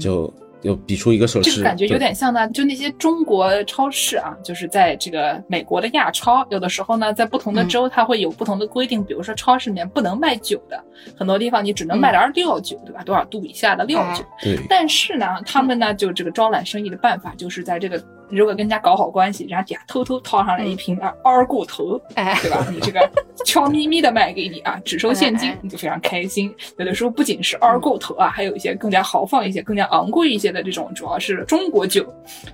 就。就比出一个手势，就感觉有点像呢，就那些中国超市啊，就是在这个美国的亚超，有的时候呢，在不同的州它会有不同的规定，比如说超市里面不能卖酒的，很多地方你只能卖点料酒，对吧？多少度以下的料酒。对。但是呢，他们呢，就这个招揽生意的办法，就是在这个。如果跟人家搞好关系，人家底下偷偷掏上来一瓶啊二锅头，哎，对吧？你这个悄咪咪的卖给你啊，<laughs> 只收现金，你就非常开心。有的时候不仅是二锅头啊，还有一些更加豪放一些、更加昂贵一些的这种，主要是中国酒，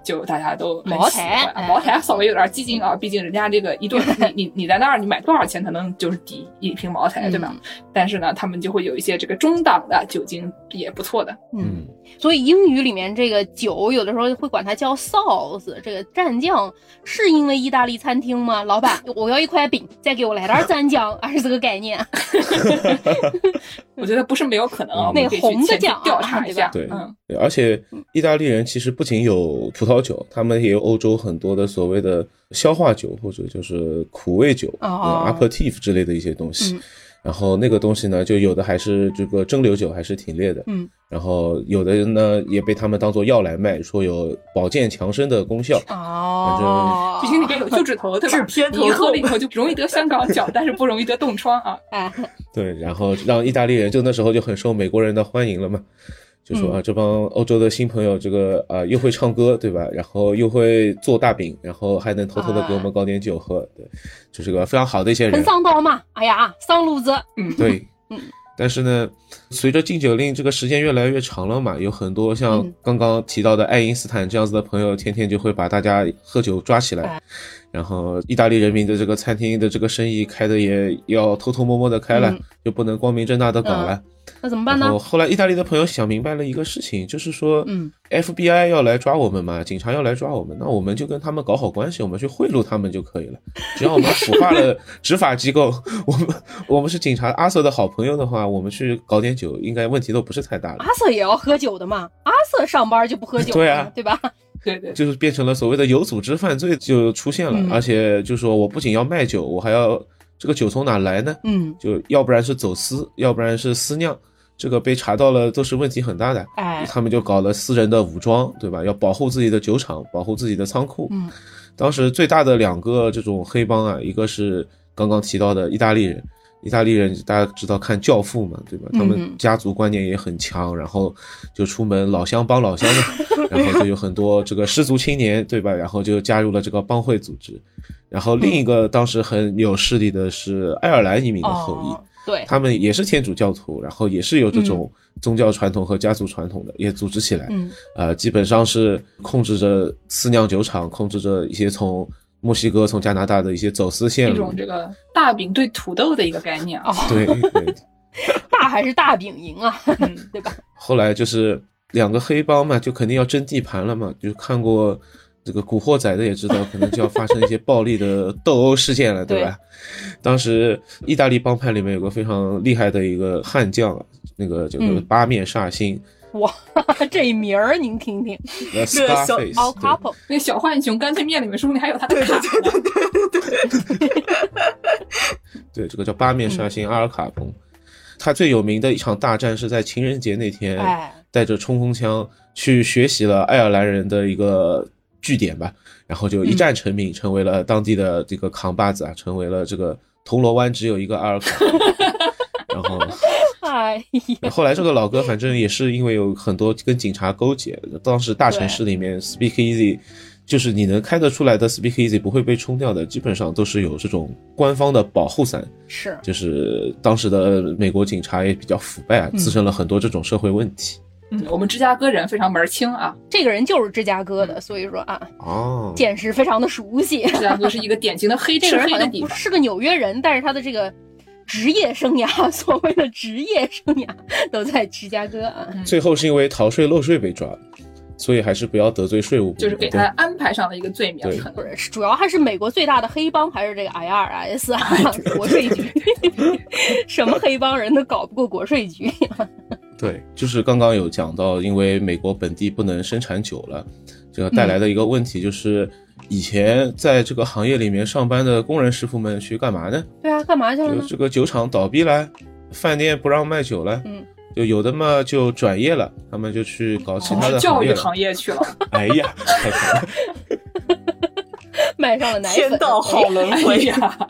就大家都茅台，茅台稍微有点激进啊，毕竟人家这个一顿，<laughs> 你你你在那儿你买多少钱，可能就是抵一瓶茅台，对吧？但是呢，他们就会有一些这个中档的酒精也不错的，嗯。所以英语里面这个酒有的时候会管它叫 sauce，这个蘸酱是因为意大利餐厅吗？老板，我要一块饼，再给我来点蘸酱，还是这个概念？<laughs> 我觉得不是没有可能啊，那红的酱调查一下。对，嗯，而且意大利人其实不仅有葡萄酒，他们也有欧洲很多的所谓的消化酒或者就是苦味酒，aperitif 之类的一些东西。然后那个东西呢，就有的还是这个蒸馏酒，还是挺烈的。嗯。然后有的人呢，也被他们当做药来卖，说有保健强身的功效。哦。毕竟里面有旧指头，对吧？你喝了以后就容易得香港脚，但是不容易得冻疮啊。啊。<laughs> 对，然后让意大利人就那时候就很受美国人的欢迎了嘛。就说啊，这帮欧洲的新朋友，这个啊又会唱歌，对吧？然后又会做大饼，然后还能偷偷的给我们搞点酒喝，对，就是个非常好的一些人。很上道嘛，哎呀，上路子。嗯，对，嗯。但是呢，随着禁酒令这个时间越来越长了嘛，有很多像刚刚提到的爱因斯坦这样子的朋友，天天就会把大家喝酒抓起来，然后意大利人民的这个餐厅的这个生意开的也要偷偷摸摸的开了，就不能光明正大的搞了。那怎么办呢？后来意大利的朋友想明白了一个事情，就是说，嗯，FBI 要来抓我们嘛，警察要来抓我们，那我们就跟他们搞好关系，我们去贿赂他们就可以了。只要我们腐化了 <laughs> 执法机构，我们我们是警察阿瑟的好朋友的话，我们去搞点酒，应该问题都不是太大的。阿瑟也要喝酒的嘛？阿瑟上班就不喝酒？对啊，对吧？对对，就是变成了所谓的有组织犯罪就出现了，而且就说我不仅要卖酒，我还要这个酒从哪来呢？嗯，就要不然是走私，要不然是私酿。这个被查到了，都是问题很大的。哎，他们就搞了私人的武装，对吧？要保护自己的酒厂，保护自己的仓库。嗯，当时最大的两个这种黑帮啊，一个是刚刚提到的意大利人，意大利人大家知道看《教父》嘛，对吧？他们家族观念也很强，然后就出门老乡帮老乡的，<laughs> 然后就有很多这个失足青年，对吧？然后就加入了这个帮会组织。然后另一个当时很有势力的是爱尔兰移民的后裔。对他们也是天主教徒，然后也是有这种宗教传统和家族传统的，也组织起来，嗯，呃，基本上是控制着私酿酒厂，控制着一些从墨西哥、从加拿大的一些走私线路，一种这个大饼对土豆的一个概念啊，对对，<laughs> 大还是大饼赢啊，<laughs> 对吧？后来就是两个黑帮嘛，就肯定要争地盘了嘛，就看过。这个古惑仔的也知道，可能就要发生一些暴力的斗殴事件了，对吧？当时意大利帮派里面有个非常厉害的一个悍将啊，那个就是八面煞星。哇，这名儿您听听。The Scarface，那小浣熊干脆面里面说不定还有他的卡。对对对对对对。<laughs> 对，这个叫八面杀星阿尔卡彭。他最有名的一场大战是在情人节那天，哎，带着冲锋枪去学习了爱尔兰人的一个据点吧，然后就一战成名，成为了当地的这个扛把子啊，成为了这个铜锣湾只有一个阿尔卡。<laughs> 然后 <laughs> 哎呀，后来这个老哥反正也是因为有很多跟警察勾结，当时大城市里面 Speak Easy。就是你能开得出来的 Speak Easy 不会被冲掉的，基本上都是有这种官方的保护伞。是，就是当时的美国警察也比较腐败啊，滋生了很多这种社会问题。嗯，我们芝加哥人非常门儿清啊，这个人就是芝加哥的，所以说啊，哦，见识非常的熟悉。<laughs> 芝加哥是一个典型的黑这吃个人好像不黑的地方。是个纽约人，但是他的这个职业生涯，<laughs> 所谓的职业生涯都在芝加哥啊。最后是因为逃税漏税被抓，所以还是不要得罪税务部。就是给他安排上了一个罪名，不是，主要还是美国最大的黑帮，还是这个 IRS 啊，<laughs> 国税局，什么黑帮人都搞不过国税局。<laughs> 对，就是刚刚有讲到，因为美国本地不能生产酒了，这个带来的一个问题就是，以前在这个行业里面上班的工人师傅们去干嘛呢？对啊，干嘛去了呢？就这个酒厂倒闭了，饭店不让卖酒了，嗯，就有的嘛就转业了，他们就去搞其他的教育行业了。行业去了。哎呀，太惨了 <laughs> 卖上了奶粉。天道好轮哎回。呀，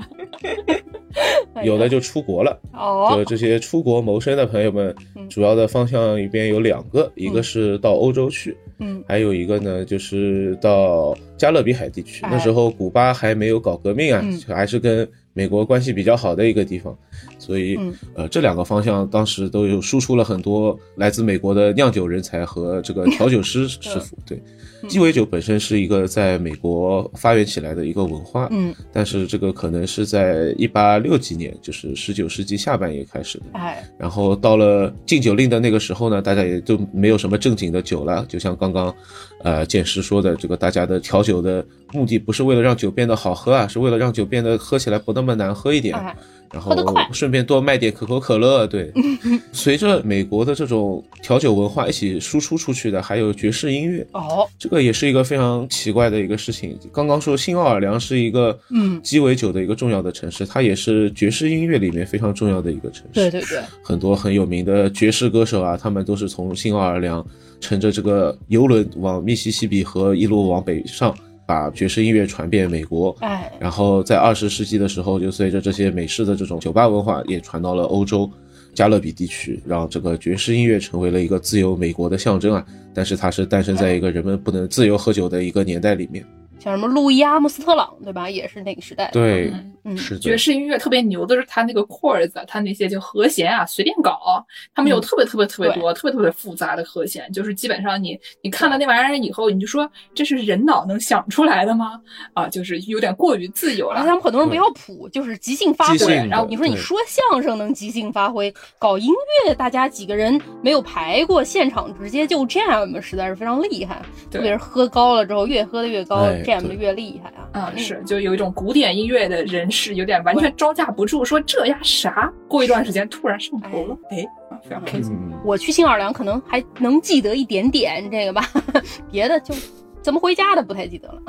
有的就出国了。就哦，这些出国谋生的朋友们嗯，主要的方向里边有两个，一个是到欧洲去，嗯还有一个呢就是到加勒比海地区。哎那时候古巴还没有搞革命啊嗯，还是跟美国关系比较好的一个地方，所以嗯呃这两个方向当时都有输出了很多来自美国的酿酒人才和这个调酒师师 <laughs> 傅。对，嗯鸡尾酒本身是一个在美国发源起来的一个文化，嗯，但是这个可能是在一八六几年，就是十九世纪下半叶开始的。哎，然后到了禁酒令的那个时候呢，大家也就没有什么正经的酒了。就像刚刚，呃，剑师说的，这个大家的调酒的目的不是为了让酒变得好喝啊，是为了让酒变得喝起来不那么难喝一点。哎，然后顺便多卖点可口可乐。对，<laughs> 随着美国的这种调酒文化一起输出出去的，还有爵士音乐。哦，这个也是一个非常奇怪的一个事情。刚刚说新奥尔良是一个嗯鸡尾酒的一个重要的城市，它也是爵士音乐里面非常重要的一个城市。对对对，很多很有名的爵士歌手啊，他们都是从新奥尔良乘着这个游轮往密西西比河一路往北上，把爵士音乐传遍美国。哎，然后在二十世纪的时候，就随着这些美式的这种酒吧文化也传到了欧洲。加勒比地区让这个爵士音乐成为了一个自由美国的象征啊，但是它是诞生在一个人们不能自由喝酒的一个年代里面。像什么路易阿姆斯特朗，对吧？也是那个时代的。对，嗯嗯，是爵，士音乐特别牛的是它那个 chords，它那些就和弦啊，随便搞，他们有嗯特别特别特别多、特别特别复杂的和弦，就是基本上你你看了那玩意儿以后，你就说这是人脑能想出来的吗？啊，就是有点过于自由了。而且他们很多人不要谱，就是即兴发挥。然后你说你说相声能即兴发挥，搞音乐大家几个人没有排过，现场直接就 jam，实在是非常厉害。特别是喝高了之后，越喝的越高哎，jam 的越厉害啊。啊，是，就有一种古典音乐的人士，有点完全招架不住，说这呀啥？过一段时间突然上头了，哎，啊，非常开心。嗯，我去新奥尔良可能还能记得一点点这个吧，<laughs> 别的就怎么回家的不太记得了。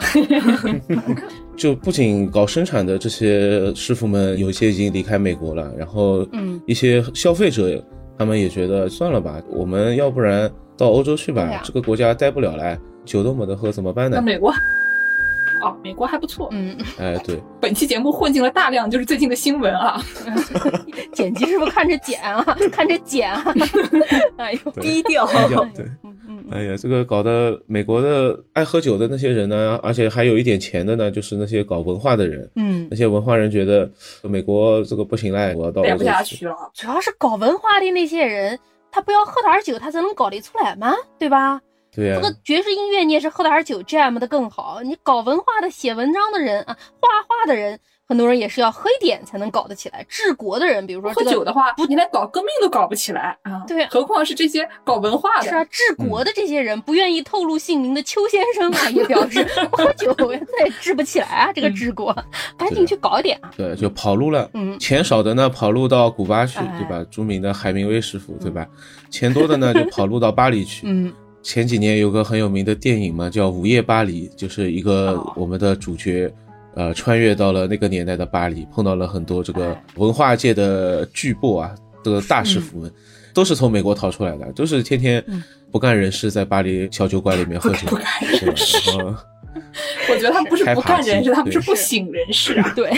<laughs> 就不仅搞生产的这些师傅们，有一些已经离开美国了，然后嗯一些消费者他们也觉得算了吧，我们要不然到欧洲去吧，这个国家待不了了，酒都没得喝怎么办呢？那美国，啊，美国还不错。嗯，<laughs> 哎，对，本期节目混进了大量就是最近的新闻啊，<laughs> 剪辑是不是看着剪啊，看着剪啊，<laughs> 哎呦，低调。低调对。嗯嗯哎呀，这个搞得美国的爱喝酒的那些人呢，而且还有一点钱的呢，就是那些搞文化的人。嗯那，些文化人觉得美国这个不行嘞，我要到待欧洲去。不下去了。主要是搞文化的那些人，他不要喝点酒，他才能搞得出来吗？对吧？对呀、这个爵士音乐你也是喝点酒 jam 的更好。你搞文化的、写文章的人啊，画画的人，很多人也是要喝一点才能搞得起来。治国的人，比如说喝这个酒的话，不你连搞革命都搞不起来啊！对何况是这些搞文化的。是啊，治国的这些人不愿意透露姓名的邱先生啊，也表示不 <laughs> 喝酒再也治不起来啊，<laughs> 这个治国，赶紧去搞一点啊。对，就跑路了。嗯钱少的呢，跑路到古巴去，哎对吧？著名的海明威师傅，对吧？钱多的呢，就跑路到巴黎去。嗯，前几年有个很有名的电影嘛，叫《午夜巴黎》，就是一个哦。我们的主角，呃，穿越到了那个年代的巴黎，碰到了很多这个哎。文化界的巨擘啊，这个大师傅们，都是从美国逃出来的，都是天天不干人事，在巴黎小酒馆里面喝酒，<laughs> 我觉得他们不是不干人事，他们是不省人事啊。<laughs> 对，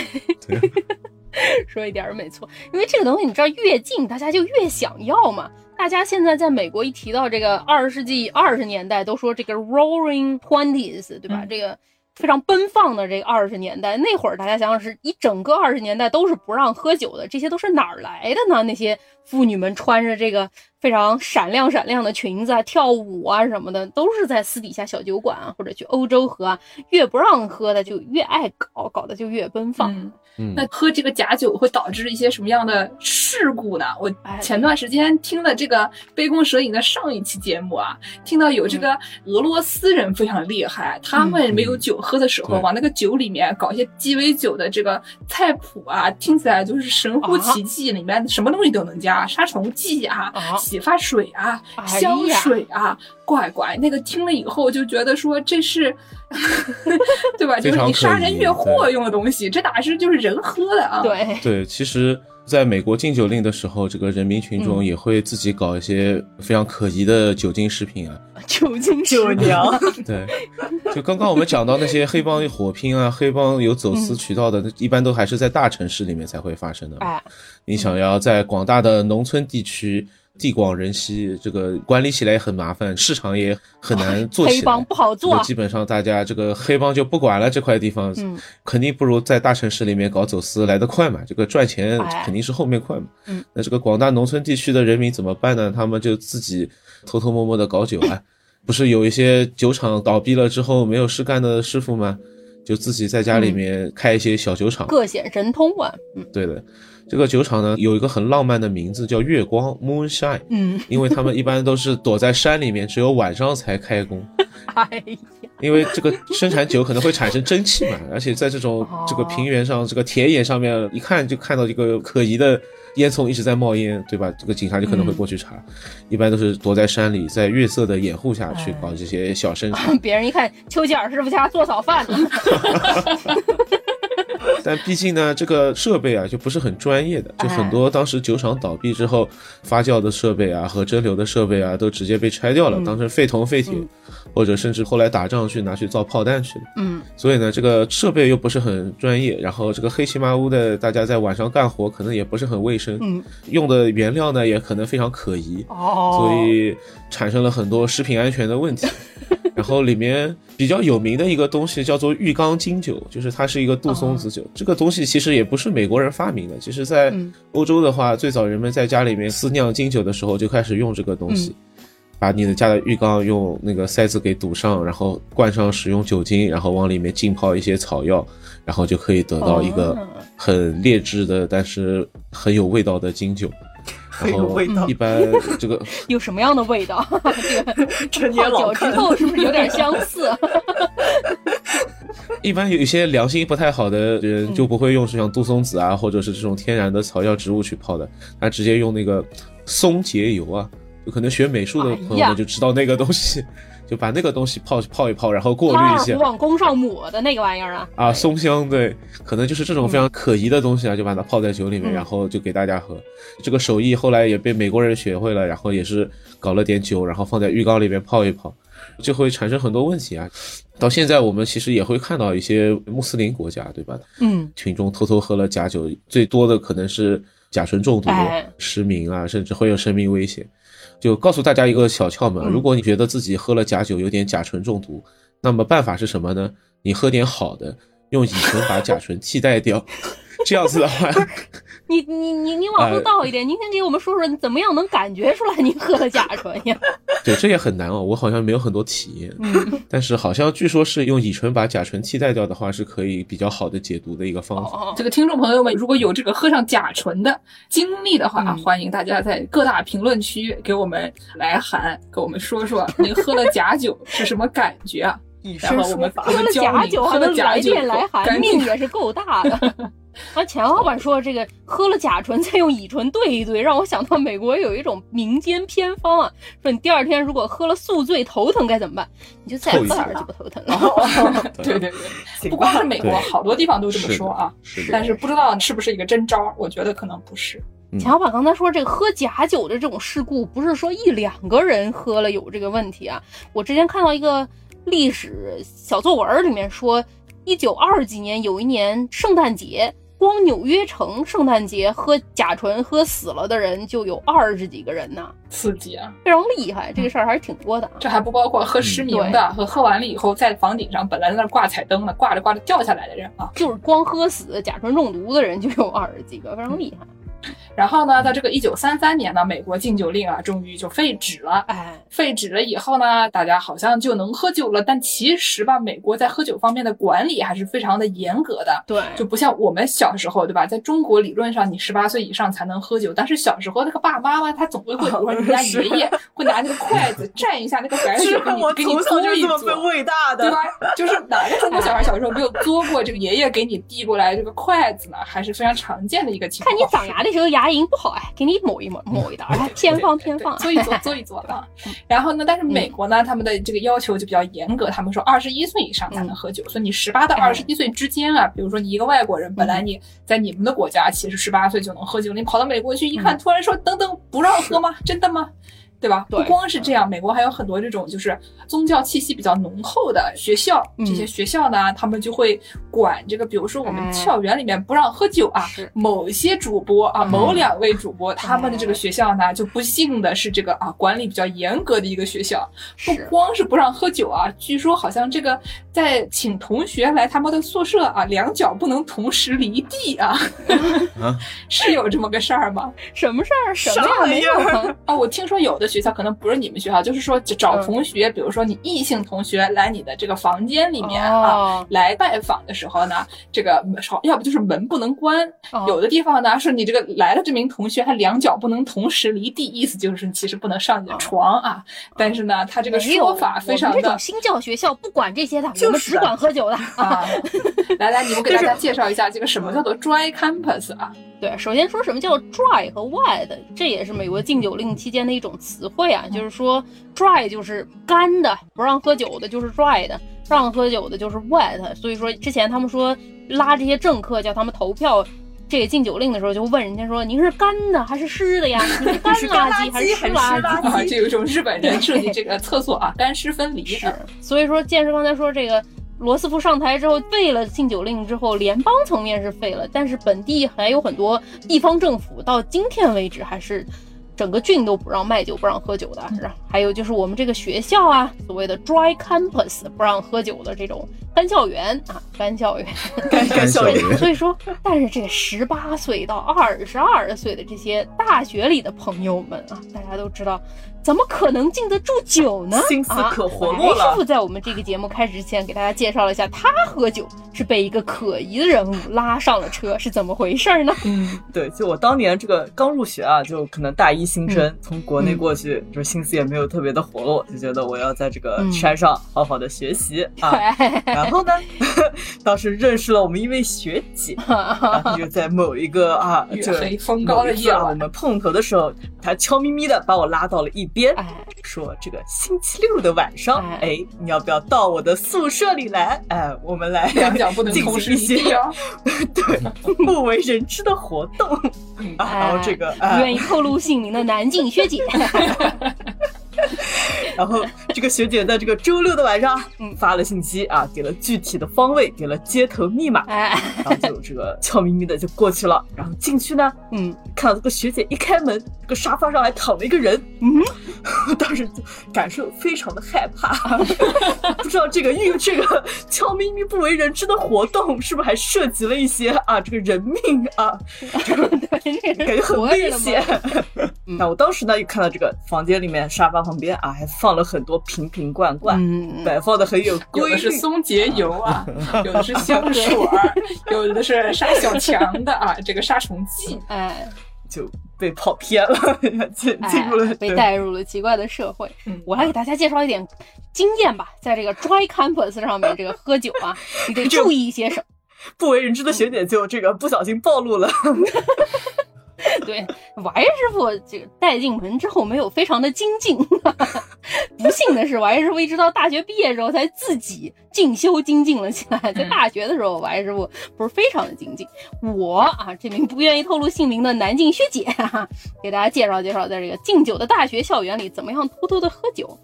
<laughs> 说一点儿没错，因为这个东西你知道越近大家就越想要嘛。大家现在在美国一提到这个二十世纪二十年代，都说这个 Roaring Twenties，对吧？嗯这个非常奔放的这个二十年代，那会儿大家想想是一整个二十年代都是不让喝酒的，这些都是哪儿来的呢？那些妇女们穿着这个非常闪亮闪亮的裙子啊，跳舞啊什么的，都是在私底下小酒馆啊，或者去欧洲喝啊，越不让喝的就越爱搞，搞得就越奔放。嗯，嗯。那喝这个假酒会导致一些什么样的事故呢？我哎。前段时间听了这个《杯弓蛇影》的上一期节目啊，听到有这个俄罗斯人非常厉害，他们没有酒喝的时候，对往那个酒里面搞一些鸡尾酒的这个菜谱啊，听起来就是神乎其技，里面什么东西都能加，杀虫剂啊、啊。洗发水啊、哎香水啊，乖乖，那个听了以后就觉得说这是，<laughs> 对吧？就是你杀人越货用的东西，这哪是就是人喝的啊？，对，对，其实在美国禁酒令的时候，这个人民群众嗯也会自己搞一些非常可疑的酒精食品啊。<laughs> 酒精酒娘，<laughs> 对，就刚刚我们讲到那些黑帮火拼啊，黑帮有走私渠道的，一般都还是在大城市里面才会发生的。哎，你想要在广大的农村地区地广人稀，这个管理起来也很麻烦，市场也很难 <laughs> 做起来。黑帮不好做基本上大家这个黑帮就不管了，这块地方，嗯肯定不如在大城市里面搞走私来得快嘛，这个赚钱哎肯定是后面快嘛。嗯，那这个广大农村地区的人民怎么办呢？他们就自己偷偷摸摸的搞酒啊。<laughs> 不是有一些酒厂倒闭了之后没有事干的师傅吗？就自己在家里面开一些小酒厂。各显神通啊。嗯对的，这个酒厂呢有一个很浪漫的名字叫月光 （Moonshine），嗯，因为他们一般都是躲在山里面，只有晚上才开工。<laughs> 哎呀，因为这个生产酒可能会产生蒸汽嘛，而且在这种哦这个平原上，这个田野上面一看就看到一个可疑的烟囱一直在冒烟，对吧？这个警察就可能会过去查。一般都是躲在山里，在月色的掩护下去搞这些小生产。<laughs> 别人一看丘吉尔师傅家做早饭呢，<laughs> <laughs> 但毕竟呢，这个设备啊就不是很专业的，就很多当时酒厂倒闭之后，发酵的设备啊和蒸馏的设备啊都直接被拆掉了，嗯。当成废铜废铁，或者甚至后来打仗去拿去造炮弹去了。嗯，所以呢，这个设备又不是很专业，然后这个黑漆麻乌的，大家在晚上干活可能也不是很卫生，嗯，用的原料呢也可能非常可疑，哦，所以产生了很多食品安全的问题。<laughs> 然后里面比较有名的一个东西叫做浴缸金酒，就是它是一个杜松子酒。这个东西其实也不是美国人发明的，其实在嗯欧洲的话，最早人们在家里面私酿金酒的时候就开始用这个东西。把你的家的浴缸用那个塞子给堵上，然后灌上食用酒精，然后往里面浸泡一些草药，然后就可以得到一个哦很劣质的，但是很有味道的金酒。然 <laughs> 很有后味道一般这个 <laughs> 有什么样的味道？这 <laughs> 个陈年泡脚之老看。后是不是有点相似？一般有一些良心不太好的人就不会用像杜松子啊，或者是这种天然的草药植物去泡的，他直接用那个松节油啊，就可能学美术的朋友们就知道那个东西，就把那个东西泡泡一泡，然后过滤一下夫往弓上抹的那个玩意儿啊，啊，松香对，可能就是这种非常可疑的东西啊，就把它泡在酒里面，嗯然后就给大家喝。这个手艺后来也被美国人学会了，然后也是搞了点酒，然后放在浴缸里面泡一泡，就会产生很多问题啊。到现在我们其实也会看到一些穆斯林国家，对吧？嗯，群众偷偷喝了假酒，最多的可能是甲醇中毒、哎失明啊，甚至会有生命危险。就告诉大家一个小窍门，嗯如果你觉得自己喝了假酒有点甲醇中毒，那么办法是什么呢？你喝点好的，用乙醇把甲醇替代掉。<laughs> 这样子的话，你你你你往后呃倒一点，您先给我们说说，你怎么样能感觉出来您喝了甲醇呀？<laughs> 对，这也很难哦。我好像没有很多体验，嗯，但是好像据说是用乙醇把甲醇替代掉的话，是可以比较好的解毒的一个方法。哦这个听众朋友们，如果有这个喝上甲醇的经历的话，嗯欢迎大家在各大评论区给我们来喊，给我们说说您喝了假酒是什么感觉啊？以 <laughs> 然后我们喝了假酒还喝了能来假酒电来函，命也是够大的。啊，钱老板说这个喝了甲醇再用乙醇兑一兑，让我想到美国有一种民间偏方啊，说你第二天如果喝了宿醉头疼该怎么办？你就再喝点儿就不头疼了。<laughs> 对对对，不光是，美国，好多地方都这么说啊。但是不知道是不是一个真招儿，我觉得可能不是。钱老板刚才说这个喝假酒的这种事故，不是说一两个人喝了有这个问题啊。我之前看到一个历史小作文里面说，一九二几年有一年圣诞节，光纽约城圣诞节喝甲醇喝死了的人就有二十几个人呢，刺激啊！非常厉害，这个事儿还是挺多的啊。这还不包括喝失明的和喝完了以后在房顶上本来在那挂彩灯呢，挂着挂着掉下来的人啊。就是光喝死甲醇中毒的人就有二十几个，非常厉害。然后呢，到这个一九三三年呢，美国禁酒令啊，终于就废止了。哎，废止了以后呢，大家好像就能喝酒了。但其实吧，美国在喝酒方面的管理还是非常的严格的。对，就不像我们小时候，对吧？在中国理论上，你十八岁以上才能喝酒，但是小时候那个爸爸妈妈他总会会，比如说你家爷爷会拿那个筷子 <laughs> 蘸一下那个白是酒，给你给你嘬一就这么被嘬。喂大的对吧，？就是哪个中国小孩小时候没有嘬过这个爷爷给你递过来这个筷子呢？还是非常常见的一个情况。看你长牙的时候牙龈不好，哎，给你抹一抹，抹一道，哎，偏方偏方。做 <laughs> 一做做一做啊。然后呢，但是美国呢，他们的这个要求就比较严格，他们说二十一岁以上才能喝酒，所以你十八到二十一岁之间啊，比如说你一个外国人，本来你在你们的国家其实十八岁就能喝酒，你跑到美国去一看，突然说等等不让喝吗？真的吗？对吧？不光是这样，美国还有很多这种就是宗教气息比较浓厚的学校，嗯这些学校呢，他们就会管这个，比如说我们哎校园里面不让喝酒啊，是某一些主播啊，嗯某两位主播，他们的这个哎学校呢，就不幸的是这个啊管理比较严格的一个学校，不光是不让喝酒啊，据说好像这个在请同学来他们的宿舍啊，两脚不能同时离地啊，啊，<laughs> 是有这么个事儿吗？什么事儿？什么啥玩意儿。啊，我听说有的学校可能不是你们学校，就是说找嗯同学，比如说你异性同学来你的这个房间里面啊。哦来拜访的时候呢，这个少要不就是门不能关，哦有的地方呢是你这个来了这名同学，他两脚不能同时离地，意思就是其实不能上你的床啊。但是呢，他这个说法非常的我们这种新教学校不管这些的，我们就只管喝酒的。<laughs> 啊。<laughs> 来来，你们给大家介绍一下这个什么叫做 dry campus 啊？对，首先说什么叫 dry 和 wet，这也是美国禁酒令期间的一种词汇啊，就是说 dry 就是干的，不让喝酒的就是 dry 的，让喝酒的就是 wet。所以说之前他们说拉这些政客叫他们投票。这个禁酒令的时候，就问人家说：“您是干的还是湿的呀？<laughs> 你是干垃圾还是湿垃圾？<laughs> ”啊，这有一种日本人设计这个厕所啊干湿分离。是，所以说剑师刚才说这个罗斯福上台之后废了禁酒令之后，联邦层面是废了，但是本地还有很多地方政府到今天为止还是。整个郡都不让卖酒，不让喝酒的，是吧还有就是我们这个学校啊，所谓的 dry campus 不让喝酒的这种干校园啊，干校园，干干校园。所以说，但是这个十八岁到二十二岁的这些大学里的朋友们啊，大家都知道，怎么可能禁得住酒呢？心思啊可活络了。师傅在我们这个节目开始之前，给大家介绍了一下，他喝酒是被一个可疑的人物拉上了车，是怎么回事呢？嗯，对，就我当年这个刚入学啊，就可能大一新生，嗯。从国内过去，就心思也没有特别的活络，就觉得我要在这个嗯。山上好好的学习啊。对，<laughs> 然后呢，<laughs> 当时认识了我们一位学姐，<laughs> 然后就在某一个啊，月这黑风高夜晚。我们碰头的时候，她悄咪咪的把我拉到了一边，哎，说这个星期六的晚上，哎。哎，你要不要到我的宿舍里来？哎，我们来两脚不能进同时一些哦。<laughs> 对不为人知的活动。然后这个不，愿意透露姓名的南靖学姐，<laughs> <laughs> 然后这个学姐在这个周六的晚上嗯。发了信息啊，给了具体的方位，给了接头密码，哎，然后就这个悄咪咪的就过去了。然后进去呢，嗯，看到这个学姐一开门，这个沙发上还躺了一个人，嗯，我 <laughs> 当时就感受非常的害怕，<laughs> 不知道这个运这个悄咪咪不为人知的活动是不是还涉及了一些啊这个人命啊，感觉很危险。嗯。那我当时呢，又看到这个房间里面沙发旁边啊，还放了很多瓶瓶罐罐，嗯，摆放的很有有规律。的是松节油啊，有的是香 <laughs> 水儿，有的是杀小强的啊，这个杀虫剂。哎。就被跑偏了，进进入了、哎、被带入了奇怪的社会。嗯我来给大家介绍一点经验吧，在这个 dry campus 上面，这个喝酒啊，你得注意一些什么？不为人知的学姐就这个不小心暴露了。<laughs> <laughs> 对，王师傅这个带进门之后没有非常的精进，<laughs> 不幸的是，王师傅一直到大学毕业之后才自己进修精进了起来。在大学的时候，王师傅不是非常的精进。我啊，这名不愿意透露姓名的南靖学姐，哈，给大家介绍介绍，在这个敬酒的大学校园里，怎么样偷偷的喝酒。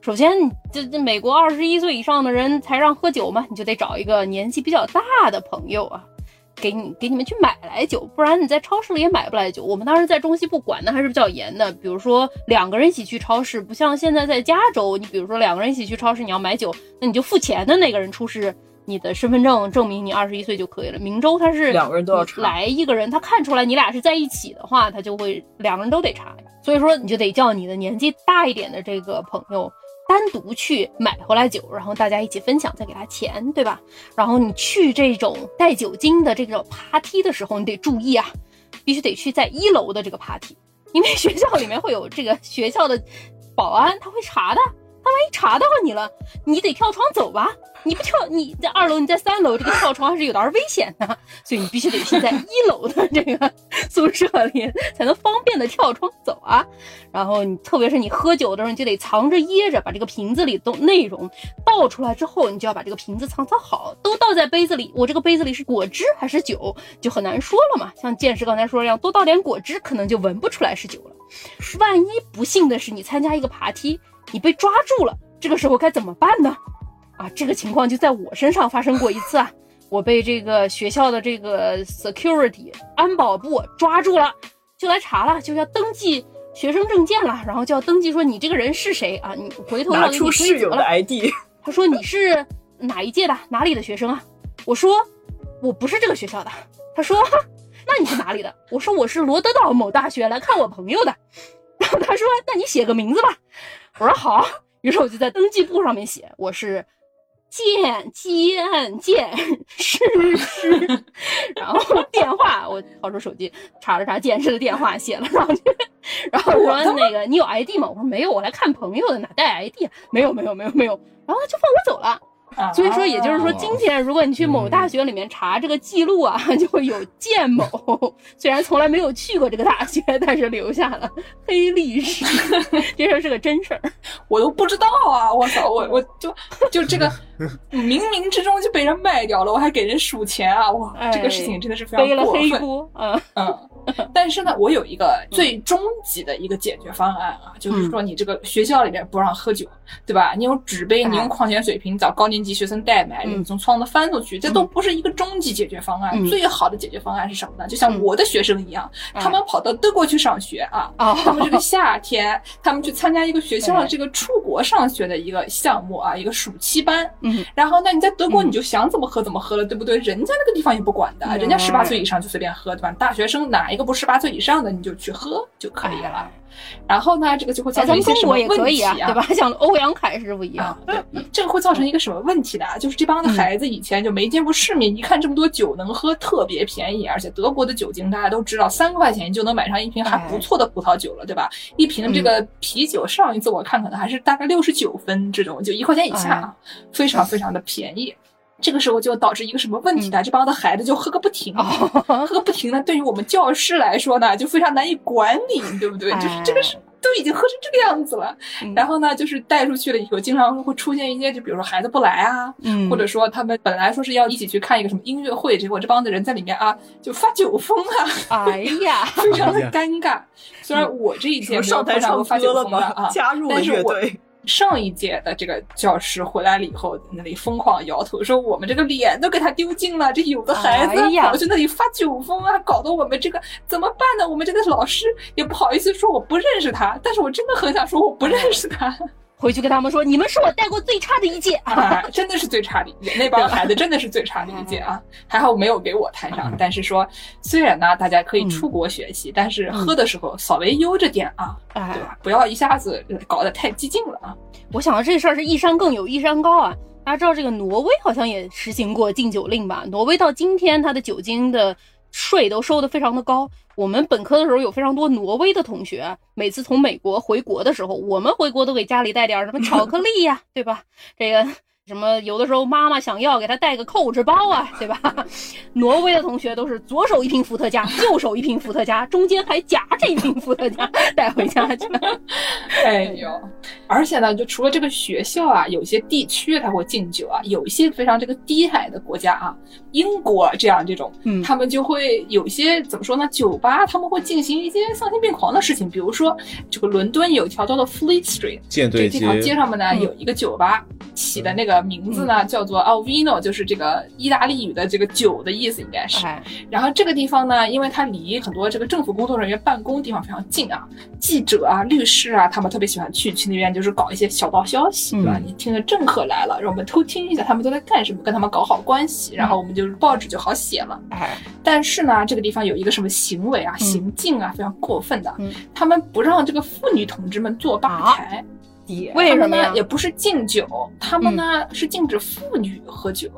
首先，这这美国二十一岁以上的人才让喝酒嘛，你就得找一个年纪比较大的朋友啊。给你给你们去买来酒，不然你在超市里也买不来酒。我们当时在中西部管的还是比较严的，比如说两个人一起去超市，不像现在在加州，你比如说两个人一起去超市，你要买酒，那你就付钱的那个人出示你的身份证证明你二十一岁就可以了。明州他是两个人都要查，来一个人他看出来你俩是在一起的话，他就会两个人都得查。所以说你就得叫你的年纪大一点的这个朋友。单独去买回来酒，然后大家一起分享，再给他钱，对吧？然后你去这种带酒精的这个爬梯的时候，你得注意啊，必须得去在一楼的这个爬梯，因为学校里面会有这个学校的保安，他会查的。他万一查到你了，你得跳窗走吧？你不跳，<laughs> 你在二楼，你在三楼，这个跳窗还是有点危险的，<laughs> 所以你必须得先在一楼的这个宿舍里，才能方便的跳窗走啊。<laughs> 然后你特别是你喝酒的时候，你就得藏着掖着，把这个瓶子里的内容倒出来之后，你就要把这个瓶子藏藏好，都倒在杯子里。我这个杯子里是果汁还是酒，就很难说了嘛。像剑师刚才说一样，多倒点果汁，可能就闻不出来是酒了。万一不幸的是你参加一个爬梯。你被抓住了，这个时候该怎么办呢？啊，这个情况就在我身上发生过一次啊！我被这个学校的这个 security 安保部抓住了，就来查了，就要登记学生证件了，然后就要登记说你这个人是谁啊？你回头拿出室友的 ID，他说你是哪一届的，哪里的学生啊？我说我不是这个学校的。他说那你是哪里的？我说我是罗德岛某大学来看我朋友的。<laughs> 然后他说那你写个名字吧。我说好，于是我就在登记簿上面写我是建建建师师，<laughs> 然后电话我掏出手机查了查建师的电话写了上去，然后说那个你有 ID 吗？我说没有，我来看朋友的，哪带 ID？没有没有没有没有，然后他就放我走了。所以说，也就是说，今天如果你去某大学里面查这个记录啊，就会有建某，<laughs> 虽然从来没有去过这个大学，但是留下了黑历史。<laughs> 这事儿是个真事儿，我都不知道啊！我操，我我就就这个 <laughs> 冥冥之中就被人卖掉了，我还给人数钱啊！哇，这个事情真的是非常过分。嗯嗯。但是呢，我有一个最终极的一个解决方案啊，就是说你这个学校里面不让喝酒，对吧？你用纸杯，你用矿泉水瓶找高年级学生代买，你从窗子翻出去，这都不是一个终极解决方案。最好的解决方案是什么呢？就像我的学生一样，他们跑到德国去上学啊，他们这个夏天，他们去参加一个学校的这个出国上学的一个项目啊，一个暑期班。嗯，然后那你在德国你就想怎么喝怎么喝了，对不对？人家那个地方也不管的，人家十八岁以上就随便喝，对吧？大学生哪？一个不十八岁以上的你就去喝就可以了，然后呢，这个就会造成一些什么问题啊？对吧？像欧阳凯师傅一样，这个会造成一个什么问题的？就是这帮的孩子以前就没见过世面，一看这么多酒能喝，特别便宜，而且德国的酒精大家都知道，三块钱就能买上一瓶还不错的葡萄酒了，对吧？一瓶这个啤酒，上一次我看可能还是大概六十九分这种，就一块钱以下，非常非常的便宜。这个时候就导致一个什么问题呢？这帮的孩子就喝个不停，喝个不停呢。对于我们教师来说呢，就非常难以管理，对不对？就是这个是都已经喝成这个样子了。然后呢，就是带出去了以后，经常会出现一些，就比如说孩子不来啊，或者说他们本来说是要一起去看一个什么音乐会，结果这帮子人在里面啊就发酒疯啊，哎呀，<laughs> 非常的尴尬。虽然我这一届没有碰上过发酒疯的啊，但是我。上一届的这个教师回来了以后，那里疯狂摇头，说我们这个脸都给他丢尽了。这有的孩子跑去那里发酒疯啊，搞得我们这个怎么办呢？我们这个老师也不好意思说我不认识他，但是我真的很想说我不认识他。回去跟他们说，你们是我带过最差的一届 <laughs> 啊，真的是最差的一届，那帮孩子真的是最差的一届啊。还好没有给我摊上，但是说虽然呢，大家可以出国学习，但是喝的时候稍微悠着点啊，对吧？不要一下子搞得太激进了啊。我想到这事儿是一山更有一山高啊。大家知道这个挪威好像也实行过禁酒令吧？挪威到今天它的酒精的。税都收的非常的高。我们本科的时候有非常多挪威的同学，每次从美国回国的时候，我们回国都给家里带点什么巧克力呀，对吧？这个什么有的时候妈妈想要给他带个 Coach 包啊，对吧？<laughs> 挪威的同学都是左手一瓶伏特加，右手一瓶伏特加，中间还夹着一瓶伏特加带回家去。<laughs> 哎呦，而且呢，就除了这个学校啊，有些地区它会禁酒啊，有一些非常这个低矮的国家啊，英国这样这种，嗯他们就会有一些怎么说呢？酒吧他们会进行一些丧心病狂的事情，比如说这个伦敦有一条叫做 Fleet Street，这舰队这条街上面呢嗯有一个酒吧，起的那个名字呢叫做 Alvino，就是这个意大利语的这个酒的意思应该是。哎，然后这个地方呢，因为它离很多这个政府工作人员办公地方非常近啊，记者啊、律师啊，他们特别喜欢去去那边，就是搞一些小道消息，对吧？嗯你听着政客来了，让我们偷听一下他们都在干什么，跟他们搞好关系，然后我们就是报纸就好写了。哎，但是呢，这个地方有一个什么行为啊、嗯行径啊，非常过分的，嗯他们不让这个妇女同志们坐吧台。爹为什么呢？也不是禁酒，他们呢、是禁止妇女喝酒。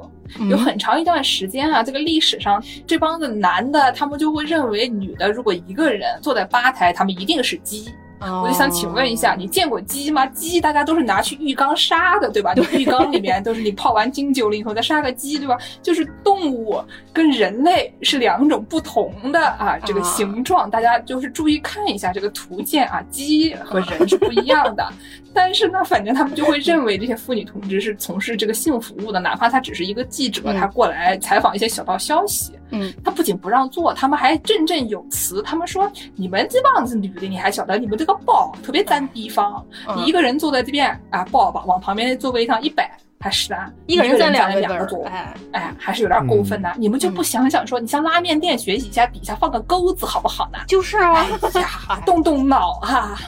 有很长一段时间啊，这个历史上这帮子男的，他们就会认为女的如果一个人坐在吧台，他们一定是鸡。嗯，我就想请问一下，你见过鸡吗？鸡大家都是拿去浴缸杀的，对吧？就浴缸里面都是你泡完金酒了以后再杀个鸡，对吧？就是动物跟人类是两种不同的啊，这个形状，大家就是注意看一下这个图鉴啊，鸡和人是不一样的。但是呢，反正他们就会认为这些妇女同志是从事这个性服务的，哪怕他只是一个记者，嗯。他过来采访一些小道消息，嗯，他不仅不让做，他们还振振有词。他们说：“你们这帮子女的，你还晓得你们这个包特别占地方，嗯。你一个人坐在这边啊，包吧往旁边的座位上一摆，还是啊，一个人占占两两座个位儿，，哎，哎，还是有点过分的。你们就不想想说，你向拉面店学习一下，底下放个钩子好不好呢？就是啊。哎，呀，动动脑哈、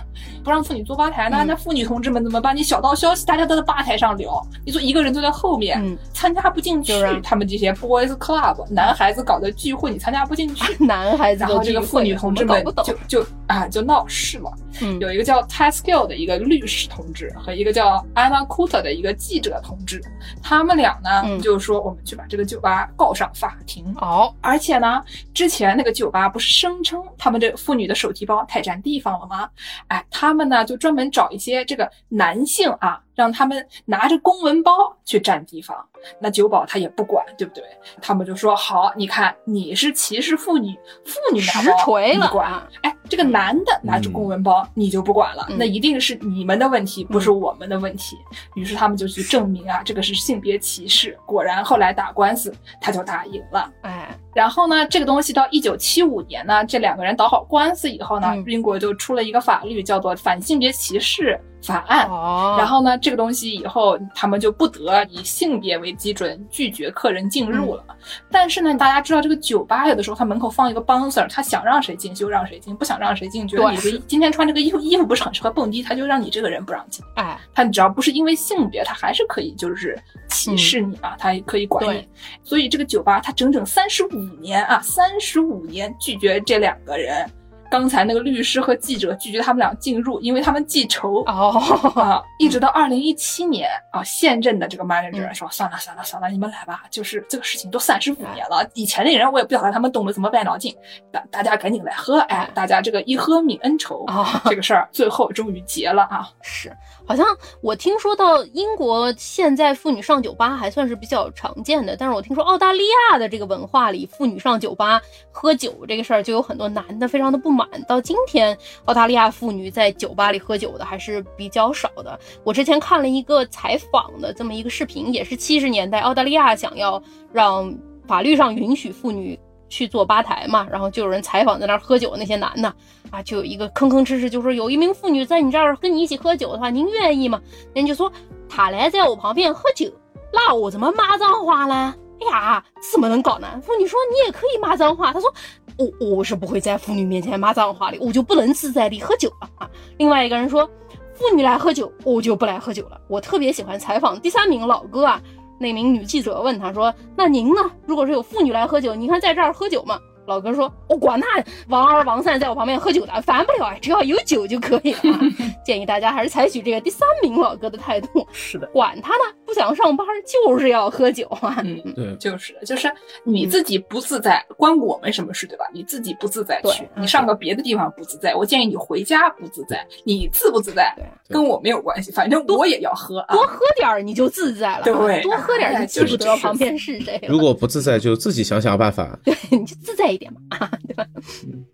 不让妇女坐吧台呢，嗯那妇女同志们怎么办？你小道消息大家都在吧台上聊，你说一个人坐在后面，嗯参加不进去。他们这些 boys club 男孩子搞的聚会，你参加不进去。<laughs> 男孩子然后这个妇女同志们搞不懂就，就啊就闹事了。嗯有一个叫 Taskill 的一个律师同志和一个叫 Anna Kuta 的一个记者同志，他们俩呢、嗯就说我们去把这个酒吧告上法庭。哦，而且呢，之前那个酒吧不是声称他们这妇女的手提包太占地方了吗？哎，他他们呢就专门找一些这个男性啊，让他们拿着公文包去占地方。那酒保他也不管，对不对？他们就说好，你看你是歧视妇女，妇女拿实包锤了你管，啊哎，这个男的拿着公文包你就不管了，嗯那一定是你们的问题，不是我们的问题。于是他们就去证明啊，这个是性别歧视。果然后来打官司，他就打赢了。哎，然后呢，这个东西到一九七五年呢，这两个人打好官司以后呢，嗯英国就出了一个法律，叫做《反性别歧视法案》。哦，然后呢，这个东西以后他们就不得以性别为基准拒绝客人进入了。但是呢，大家知道这个酒吧有的时候他门口放一个 bouncer，他想让谁进就让谁进，不想让谁进，觉得你这今天穿这个衣服衣服不是很适合蹦迪，他就让你这个人不让进。哎，他只要不是因为性别，他还是可以就是歧视你啊，他也可以管你。所以这个酒吧他整整三十五年啊，三十五年拒绝这两个人。刚才那个律师和记者拒绝他们俩进入，因为他们记仇。哦，啊，一直到二零一七年啊，现任的这个 manager 嗯。说、算了算了算了，你们来吧，就是这个事情都三十五年了，以前的人我也不晓得他们动了什么歪脑筋，大大家赶紧来喝，哎，大家这个一喝泯恩仇，啊这个事儿最后终于结了啊。是，好像我听说到英国现在妇女上酒吧还算是比较常见的，但是我听说澳大利亚的这个文化里，妇女上酒吧喝酒这个事儿就有很多男的非常的不满。到今天，澳大利亚妇女在酒吧里喝酒的还是比较少的。我之前看了一个采访的这么一个视频，也是七十年代澳大利亚想要让法律上允许妇女。去坐吧台嘛，然后就有人采访在那儿喝酒那些男的啊，就有一个吭吭哧哧就说有一名妇女在你这儿跟你一起喝酒的话，您愿意吗？人就说他来在我旁边喝酒，那我怎么骂脏话呢？哎呀，怎么能搞呢？妇女说你也可以骂脏话，她说我我是不会在妇女面前骂脏话的，我就不能自在地喝酒了啊。另外一个人说妇女来喝酒，我就不来喝酒了。我特别喜欢采访第三名老哥啊。那名女记者问他说：“那您呢？如果是有妇女来喝酒，您看在这儿喝酒吗？”老哥说：“我管他王二王三在我旁边喝酒的，烦不了啊，只要有酒就可以了。啊。<laughs> 建议大家还是采取这个第三名老哥的态度，<laughs> 是的，管他呢，不想上班就是要喝酒啊。嗯，对，就是的，就是你自己不自在，关我们什么事，对吧？你自己不自在对去，你上个别的地方不自在，我建议你回家不自在，你自不自在跟我没有关系，反正我也要喝啊。多喝点儿你就自在了，对多喝点就记不就是得旁边是谁了。如果不自在，就自己想想办法。对，你就自在一点嘛，啊，<laughs> 对吧？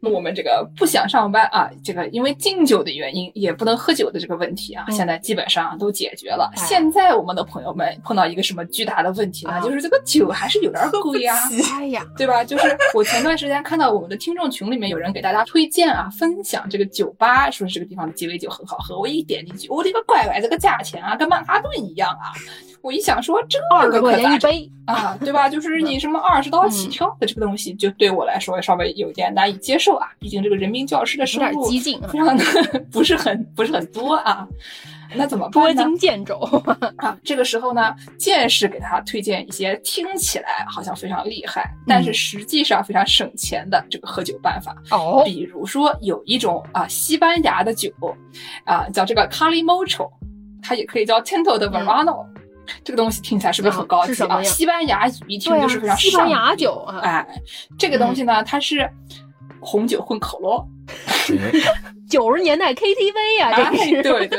那我们这个不想上班啊，这个因为敬酒的原因，也不能喝酒的这个问题啊，嗯现在基本上都解决了。哎现在我们的朋友们碰到一个什么巨大的问题呢？啊就是这个酒还是有点贵啊。<laughs> 哎呀，对吧？就是我前段时间看到我们的听众群里面有人给大家推荐啊，分享这个酒吧，说这个地方的鸡尾酒很好喝。我一点进去，我的个乖乖，这个价钱啊，跟曼哈顿一样啊！我一想说这个可咋整钱一杯，<laughs> 啊，对吧？就是你什么二十刀起跳的这个东西，就对我来说稍微有点难以接受啊。毕竟这个人民教师的收入激进啊非，常的 <laughs> 不是很不是很多啊。那怎么捉？襟见肘。啊，这个时候呢，剑士给他推荐一些听起来好像非常厉害，但是实际上非常省钱的这个喝酒办法。哦，比如说有一种啊西班牙的酒，啊叫这个 Calimocho，它也可以叫 Tinto 的 Verano、这个东西听起来是不是很高级啊？西班牙语一听就是非常，西班牙酒啊，哎，这个东西呢，它是红酒混可乐。<laughs> 九十年代 KTV 呀，这对对，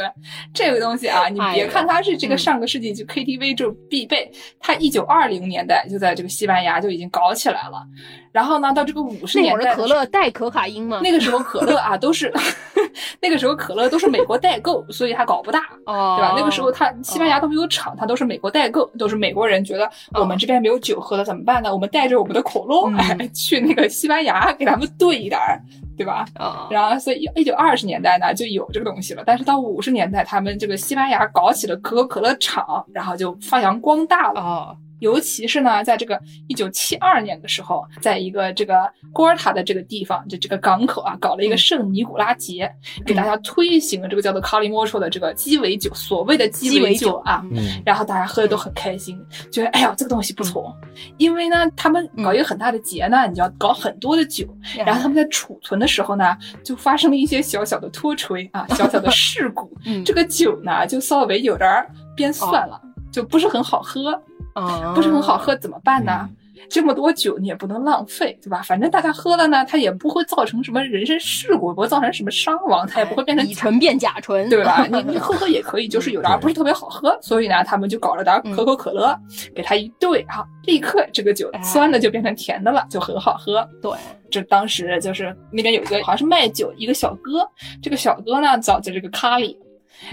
这个东西啊，你别看它是这个嗯上个世纪就 KTV 就必备，它一九二零年代就在这个西班牙就已经搞起来了，然后呢，到这个五十年代会儿的可乐带可卡因吗？那个时候可乐啊都是，<laughs> 那个时候可乐都是美国代购，所以它搞不大，<laughs> 哦，对吧？那个时候它西班牙都没有厂，它都是美国代购，都是美国人觉得我们这边没有酒喝了怎么办呢？我们带着我们的可乐，嗯哎，去那个西班牙给他们兑一点儿，对吧？啊，然后，所以一九二十年代呢就有这个东西了，但是到五十年代，他们这个西班牙搞起了可口可乐厂，然后就发扬光大了。哦，尤其是呢，在这个一九七二年的时候，在一个这个郭尔塔的这个地方，就这个港口啊，搞了一个圣尼古拉节，给大家推行了这个叫做卡里莫 o 的这个鸡尾酒，所谓的鸡尾酒啊。嗯，然后大家喝的都很开心，觉得哎呀这个东西不错，因为呢他们搞一个很大的节呢，你就要搞很多的酒，然后他们在储存的时候呢，就发生了一些小小的脱垂啊，<laughs> 小小的事故，嗯。这个酒呢就稍微有点儿变酸了，就不是很好喝。啊，不是很好喝怎么办呢？这么多酒你也不能浪费，对吧？反正大家喝了呢，它也不会造成什么人身事故，不会造成什么伤亡，它也不会变成乙醇变甲醇，对吧？你 <laughs> 你喝喝也可以，就是有点儿不是特别好喝，所以呢，他们就搞了点儿可口可乐，给它一兑啊，立刻这个酒哎酸的就变成甜的了，就很好喝。对，这当时就是那边有一个好像是卖酒一个小哥，这个小哥呢早在这个卡里。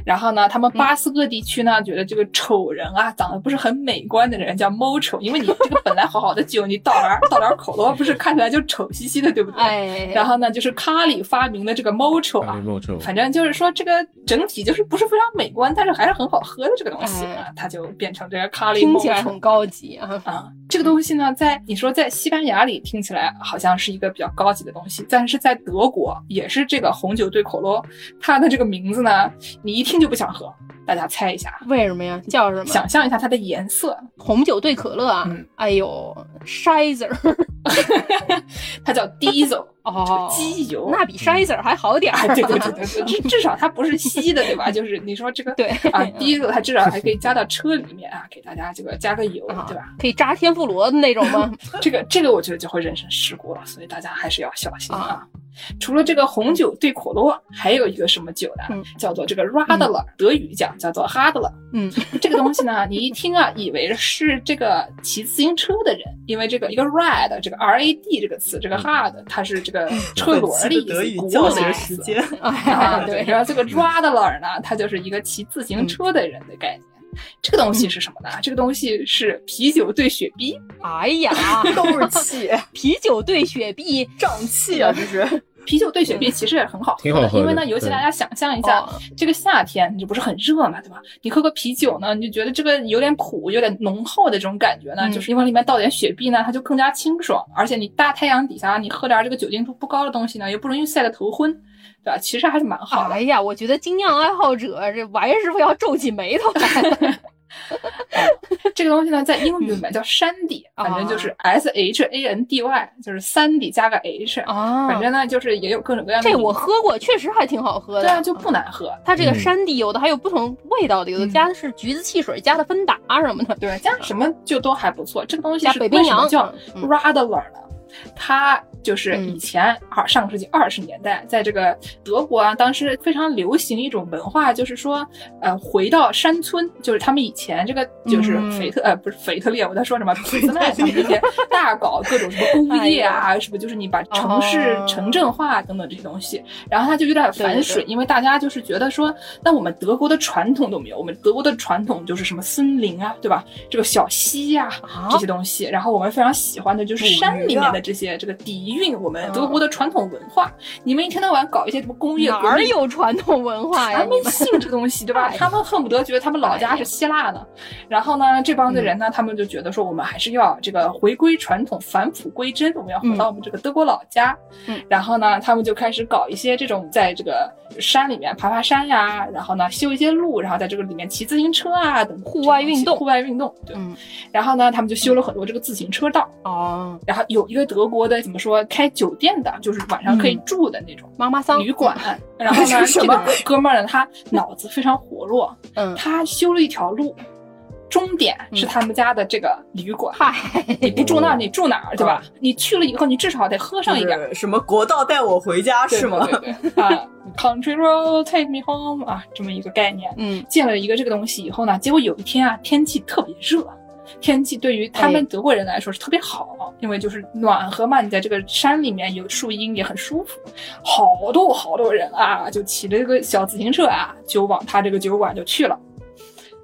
然后呢，他们巴斯克地区呢，觉得这个丑人啊，长得不是很美观的人叫 mocho，因为你这个本来好好的酒，你倒点儿倒点儿可乐，不是看起来就丑兮兮的，对不对？哎，然后呢，就是卡里发明的这个 mocho 啊，莫臭，反正就是说这个整体就是不是非常美观，但是还是很好喝的这个东西哎啊，它就变成这个卡里听起来很高级啊，啊，这个东西呢，在你说在西班牙里听起来好像是一个比较高级的东西，但是在德国也是这个红酒兑可乐，它的这个名字呢，你一听就不想喝。大家猜一下，为什么呀？叫什么？想象一下它的颜色，红酒兑可乐啊嗯！哎呦，Shizer <laughs> 它叫 diesel，哦，机油。那比 Shizer 还好点啊，儿。对对对对对，至 <laughs> 至少它不是稀的，对吧？<laughs> 就是你说这个对啊，diesel 它至少还可以加到车里面啊，给大家这个加个油，啊对吧？可以扎天妇罗的那种吗？这个这个我觉得就会人身事故了，所以大家还是要小心啊。啊除了这个红酒对可乐，还有一个什么酒呢？嗯叫做这个 Radler，、德语讲叫做 Hadler。嗯，这个东西呢，你一听啊，以为是这个骑自行车的人，因为这个一个 rad 这个 R A D 这个词，这个 hard 它是这个车轮的意思，德语轱辘的意思。时间，<laughs> 啊，哎，<laughs> 对，对，然后这个 Radler 呢，它就是一个骑自行车的人的概念。这个东西是什么呢？这个东西是啤酒兑雪碧。哎呀，<laughs> 都是气，啤酒兑雪碧，胀气啊！这是啤酒兑雪碧其实也很好喝的，挺好喝的因为呢，尤其大家想象一下，哦这个夏天你不是很热嘛，对吧？你喝个啤酒呢，你就觉得这个有点苦、有点浓厚的这种感觉呢，嗯就是因为里面倒点雪碧呢，它就更加清爽，而且你大太阳底下你喝点这个酒精度不高的东西呢，也不容易晒得头昏，对吧？其实还是蛮好的。哎呀，我觉得精酿爱好者这玩意是不是要皱起眉头来了。<laughs> <laughs> 这个东西呢，在英语里面叫山地，反正就是 S H A N D Y，就是三 D 加个 H。啊，反正呢，就是也有各种各样的。这我喝过，确实还挺好喝的。对啊，就不难喝。它这个嗯山地有的还有不同味道的，有的加的是橘子汽水，加的芬达什么的。对，加什么就都还不错。这个东西加是北冰洋为什么叫嗯 Radler 呢？它就是以前二上个世纪二十年代，在这个德国啊，当时非常流行一种文化，就是说，呃，回到山村，就是他们以前这个就是嗯。腓特、呃不是腓特烈，我在说什么俾斯麦他们这些大搞各种什么工业啊，是不是就是你把城市城镇化等等这些东西，然后他就有点反对水，对。因为大家就是觉得说，那我们德国的传统都没有，我们德国的传统就是什么森林啊，对吧？这个小溪呀、啊？这些东西，然后我们非常喜欢的就是山里面捕鱼啊的这些这个底蕴，我们德国的传统文化。你们一天到晚搞一些什么工业哪有传统文化呀？他们信这个东西，对吧？哎 <laughs> 他们恨不得觉得他们老家是希腊呢。然后呢，这帮的人呢，他们就觉得说，我们还是要这个回归传统，返璞归真，我们要回到我们这个德国老家。嗯然后呢，他们就开始搞一些这种在这个山里面爬爬山呀，然后呢修一些路，然后在这个里面骑自行车啊等等户外运动户外运动。对。嗯然后呢，他们就修了很多这个自行车道。哦，然后有一个德国的怎么说开酒店的，就是晚上可以嗯住的那种。妈妈桑旅馆，然后呢，<laughs> 这个哥们儿呢，他脑子非常活络，嗯，他修了一条路，终点是嗯他们家的这个旅馆。嗨，你不住那儿，你住哪儿，对吧？你去了以后，你至少得喝上一点儿，什么国道带我回家是吗？对对对啊，Country Road Take Me Home 啊，这么一个概念。嗯建了一个这个东西以后呢，结果有一天啊，天气特别热，天气对于他们哎德国人来说是特别好，因为就是暖和嘛，你在这个山里面有树荫也很舒服。好多好多人啊，就骑着这个小自行车啊，就往他这个酒馆就去了。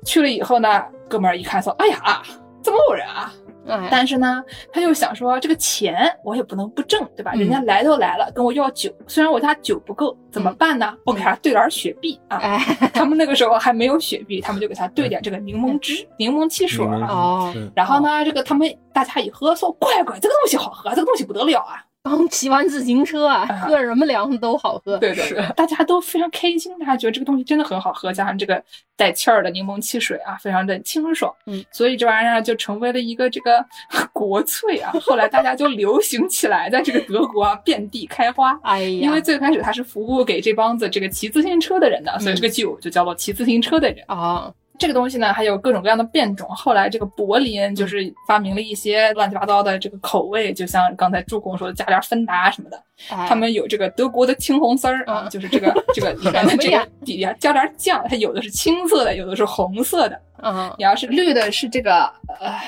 去了以后呢，哥们儿一看说：“哎呀，这么多人啊！”哎，但是呢，他又想说，这个钱我也不能不挣，对吧？嗯人家来都来了，跟我要酒，虽然我家酒不够，怎么办呢？我给他兑点儿雪碧啊。哎，他们那个时候还没有雪碧，他们就给他兑点这个柠檬汁、柠檬汽水儿啊。然后呢，这个他们大家一喝，说乖乖，这个东西好喝，这个东西不得了啊！刚骑完自行车啊，啊喝什么凉都好喝。对对对，大家都非常开心，大家觉得这个东西真的很好喝，加上这个带气儿的柠檬汽水啊，非常的清爽。嗯，所以这玩意儿就成为了一个这个 <laughs> 国粹啊。后来大家就流行起来，在这个德国啊遍地开花。哎呀，因为最开始它是服务给这帮子这个骑自行车的人的，所以这个酒就叫做骑自行车的人。哦，这个东西呢，还有各种各样的变种。后来这个柏林就是发明了一些乱七八糟的这个口味，就像刚才助攻说的，加点芬达什么的。哎他们有这个德国的青红丝儿啊，嗯就是这个 <laughs> 这个里面的这个底下加点酱，它有的是青色的，有的是红色的。嗯你要是绿的是这个呃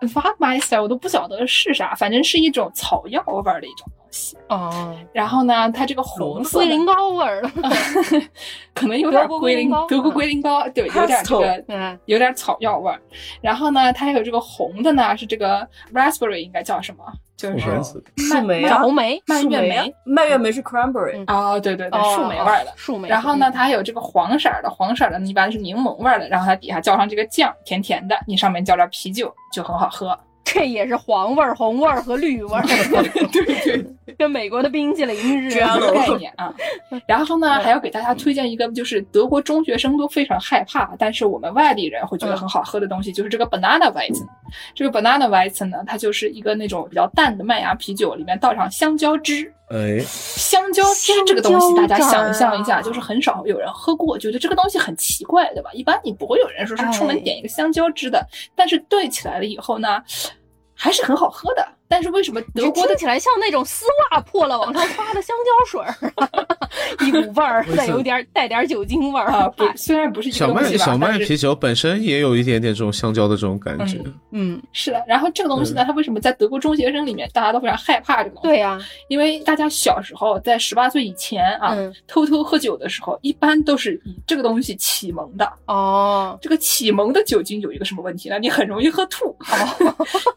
v a m e i s t e r 我都不晓得是啥，反正是一种草药味儿的一种东西。哦，然后呢，它这个红色龟苓膏味儿的，<laughs> 可能有点龟苓膏德国龟苓膏，对，有点这个嗯有点草药味儿。然后呢，它还有这个红的呢，是这个 raspberry，应该叫什么？就是树莓红莓，蔓越莓。蔓越莓是 cranberry，嗯哦，对对对，哦树莓味儿的。树莓。然后呢，它还有这个黄色儿的，黄色儿的一般是柠檬味儿的，然后它底下浇上这个酱，甜甜的，你上面浇点啤酒就很好喝。这也是黄味儿、红味儿和绿味儿，<laughs> 对对，跟美国的冰淇淋似这样概念啊。<laughs> 然后呢，还要给大家推荐一个，就是德国中学生都非常害怕，但是我们外地人会觉得很好喝的东西，就是这个 banana weizen。这个 banana weizen 呢，它就是一个那种比较淡的麦芽啤酒，里面倒上香蕉汁。哎，香蕉汁这个东西，大家想象一下，就是很少有人喝过，觉得这个东西很奇怪，对吧？一般你不会有人说是出门哎点一个香蕉汁的，但是兑起来了以后呢，还是很好喝的。但是为什么德国的听起来像那种丝袜破了往上发的香蕉水儿，一股味儿，再有点带点酒精味儿啊，不，虽然不是小麦小麦啤酒本身也有一点点这种香蕉的这种感觉。嗯，是的。然后这个东西呢，它为什么在德国中学生里面大家都非常害怕这个东西？对呀，因为大家小时候在十八岁以前啊，嗯偷偷喝酒的时候，一般都是以这个东西启蒙的。哦，这个启蒙的酒精有一个什么问题呢？你很容易喝吐，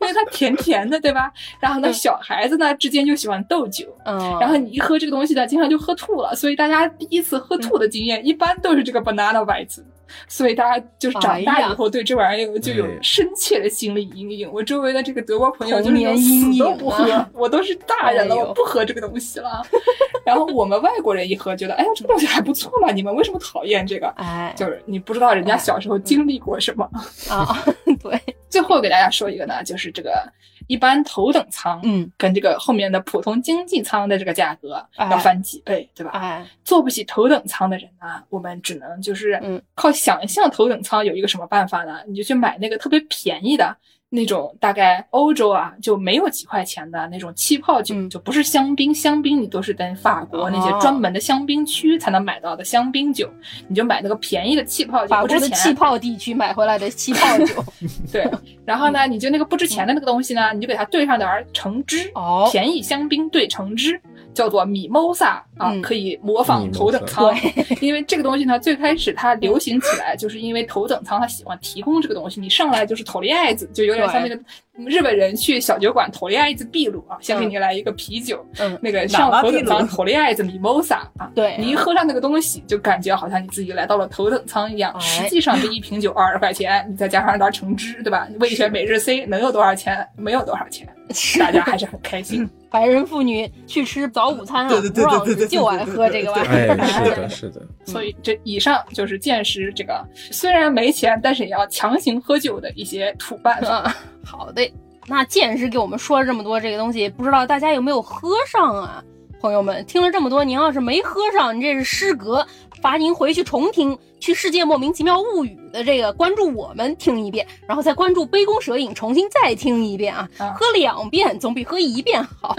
因为它甜甜的，对吧？然后呢，嗯小孩子呢之间就喜欢斗酒，嗯，然后你一喝这个东西呢，经常就喝吐了。所以大家第一次喝吐的经验，一般都是这个 banana weizen。所以大家就是长大以后对这玩意儿就有哎深切的心理阴影。我周围的这个德国朋友就是连死都不喝，啊我都是大 <laughs> 人了，哎我不喝这个东西了。<laughs> 然后我们外国人一喝，觉得哎呀这个东西还不错嘛，你们为什么讨厌这个？哎就是你不知道人家小时候经历过什么。啊，<laughs> 对，最后给大家说一个呢，就是这个一般头等舱，嗯，跟这个后面的普通经济舱的这个价格哎要翻几倍，对吧？哎，坐不起头等舱的人呢，我们只能就是嗯靠想象头等舱有一个什么办法呢？你就去买那个特别便宜的那种，大概欧洲啊就没有几块钱的那种气泡酒，嗯就不是香槟，香槟你都是在法国那些哦专门的香槟区才能买到的香槟酒，你就买那个便宜的气泡酒，法不值钱。气泡地区买回来的气泡酒，<laughs> 对，然后呢，你就那个不值钱的那个东西呢，你就给它兑上点儿橙汁，哦便宜香槟兑橙汁，叫做米莫萨啊，嗯可以模仿头等舱。对，因为这个东西呢，最开始它流行起来，就是因为头等舱它喜欢提供这个东西，你上来就是头里爱子，就有点像那个日本人去小酒馆头里爱子秘鲁啊，先给你来一个啤酒，嗯，那个上头等舱头里爱子米莫萨啊，对你一喝上那个东西，就感觉好像你自己来到了头等舱一样。哎实际上这一瓶酒二十块钱，你再加上点橙汁，对吧？味全每日 C 能有多少钱？没有多少钱，<laughs> 大家还是很开心。<laughs> 白人妇女去吃早午餐啊，对对对不让对对对就爱喝这个玩意哎，儿。是的，是的，所以这以上就是见识这个虽然没钱，但是也要强行喝酒的一些土办法。啊，好的。那见识给我们说了这么多这个东西，不知道大家有没有喝上啊？朋友们，听了这么多，您要是没喝上，你这是失格，罚您回去重听《去世界莫名其妙物语》的这个，关注我们听一遍，然后再关注杯弓蛇影，重新再听一遍啊！啊喝两遍总比喝一遍好。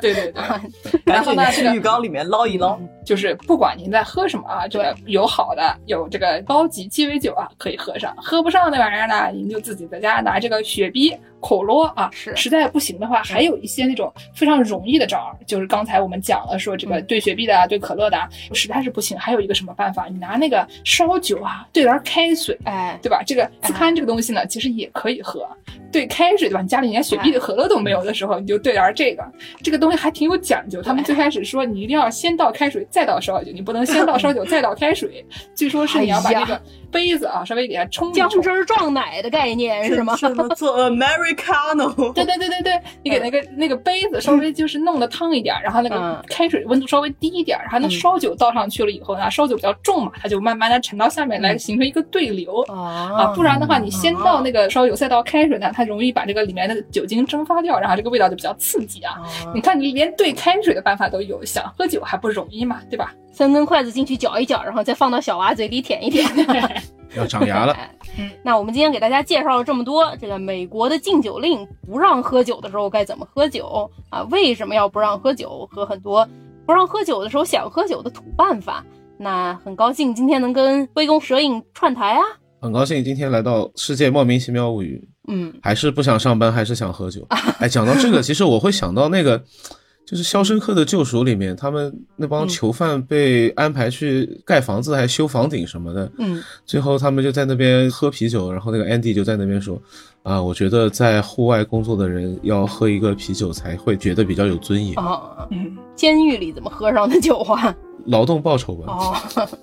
对 <laughs> 对对，然后呢，这个去浴缸里面捞一捞。就是不管您在喝什么啊，这个有好的，有这个高级鸡尾酒啊，可以喝上；喝不上那玩意儿呢，您就自己在家拿这个雪碧、可乐啊。是实在不行的话，还有一些那种非常容易的招儿，就是刚才我们讲了，说这个嗯兑雪碧的啊，兑可乐的啊，实在是不行，还有一个什么办法？你拿那个烧酒啊，兑点儿开水。哎，对吧？这个自攀这个东西呢，其实也可以喝，兑开水对吧？你家里连雪碧的可乐都没有的时候，你就兑点儿这个，这个东西还挺有讲究。他们最开始说你一定要先倒开水，再倒烧酒，你不能先倒烧酒再倒开水。<laughs> 据说是你要把哎呀这个杯子啊稍微给它冲一姜。汁儿撞奶的概念是吗？做 Americano？对对对对对，你给那个那个杯子稍微就是弄得烫一点，然后那个嗯开水温度稍微低一点，然后那嗯烧酒倒上去了以后呢，烧酒比较重嘛，它就慢慢的沉到下面来，形成一个对流。啊，啊不然的话，你先倒那个烧有赛道开水呢，它容易把这个里面的酒精蒸发掉，然后这个味道就比较刺激啊。你看，你连兑开水的办法都有，想喝酒还不容易嘛，对吧？三根筷子进去搅一搅，然后再放到小娃嘴里舔一舔。<laughs> 要长牙了。<laughs> 那我们今天给大家介绍了这么多，这个美国的禁酒令不让喝酒的时候该怎么喝酒啊？为什么要不让喝酒？和很多不让喝酒的时候想喝酒的土办法。那很高兴今天能跟杯弓蛇影串台啊。很高兴今天来到《世界莫名其妙物语嗯》，还是不想上班，还是想喝酒。哎，讲到这个，其实我会想到那个，就是《肖申克的救赎》里面，他们那帮嗯囚犯被安排去盖房子，还修房顶什么的。嗯，最后他们就在那边喝啤酒，然后那个 Andy 就在那边说：“啊，我觉得在户外工作的人要喝一个啤酒才会觉得比较有尊严，啊，嗯，监狱里怎么喝上的酒啊？劳动报酬吧。哦，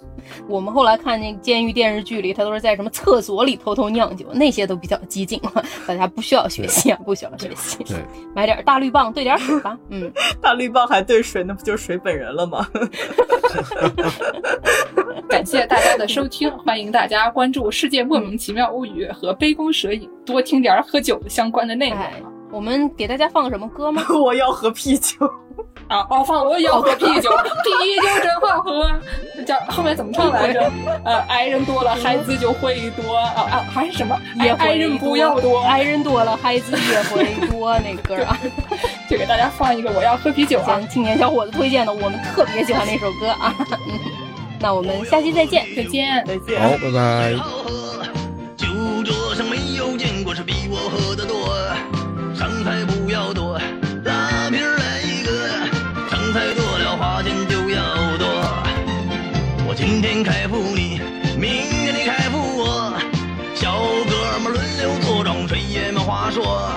<laughs> 我们后来看那监狱电视剧里，他都是在什么厕所里偷偷酿酒，那些都比较激进了，<laughs> 大家不需要学习啊，不需要学习。对，买点大绿棒兑点水吧。嗯，大绿棒还兑水，那不就是水本人了吗？感谢大家的收听，欢迎大家关注《世界莫名其妙物语》和《杯弓蛇影》，多听点儿喝酒相关的内容哎，我们给大家放个什么歌吗？<laughs> 我要喝啤酒。啊！哦，放我要喝啤酒，<laughs> 啤酒真好喝。叫后面怎么唱来着？呃，爱人多了，孩子就会多啊啊！还是什么？也爱爱人不要多，爱人多了，孩子也会多。那个歌啊，<laughs> 就给大家放一个我要喝啤酒啊！行，青年小伙子推荐的，我们特别喜欢那首歌啊。嗯，那我们下期再见。再见。再见。好，拜拜。酒桌上没有见过是比我喝的多，上菜不要多，拉皮来一个，上菜多了花钱就要多。我今天开服你，明天你开服我，小哥们轮流坐庄，谁也没话说，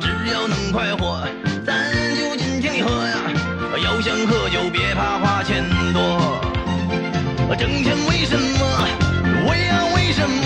只要能快活，咱就尽情地喝呀，要想喝酒别怕花钱多。挣钱为什么？为啊为什么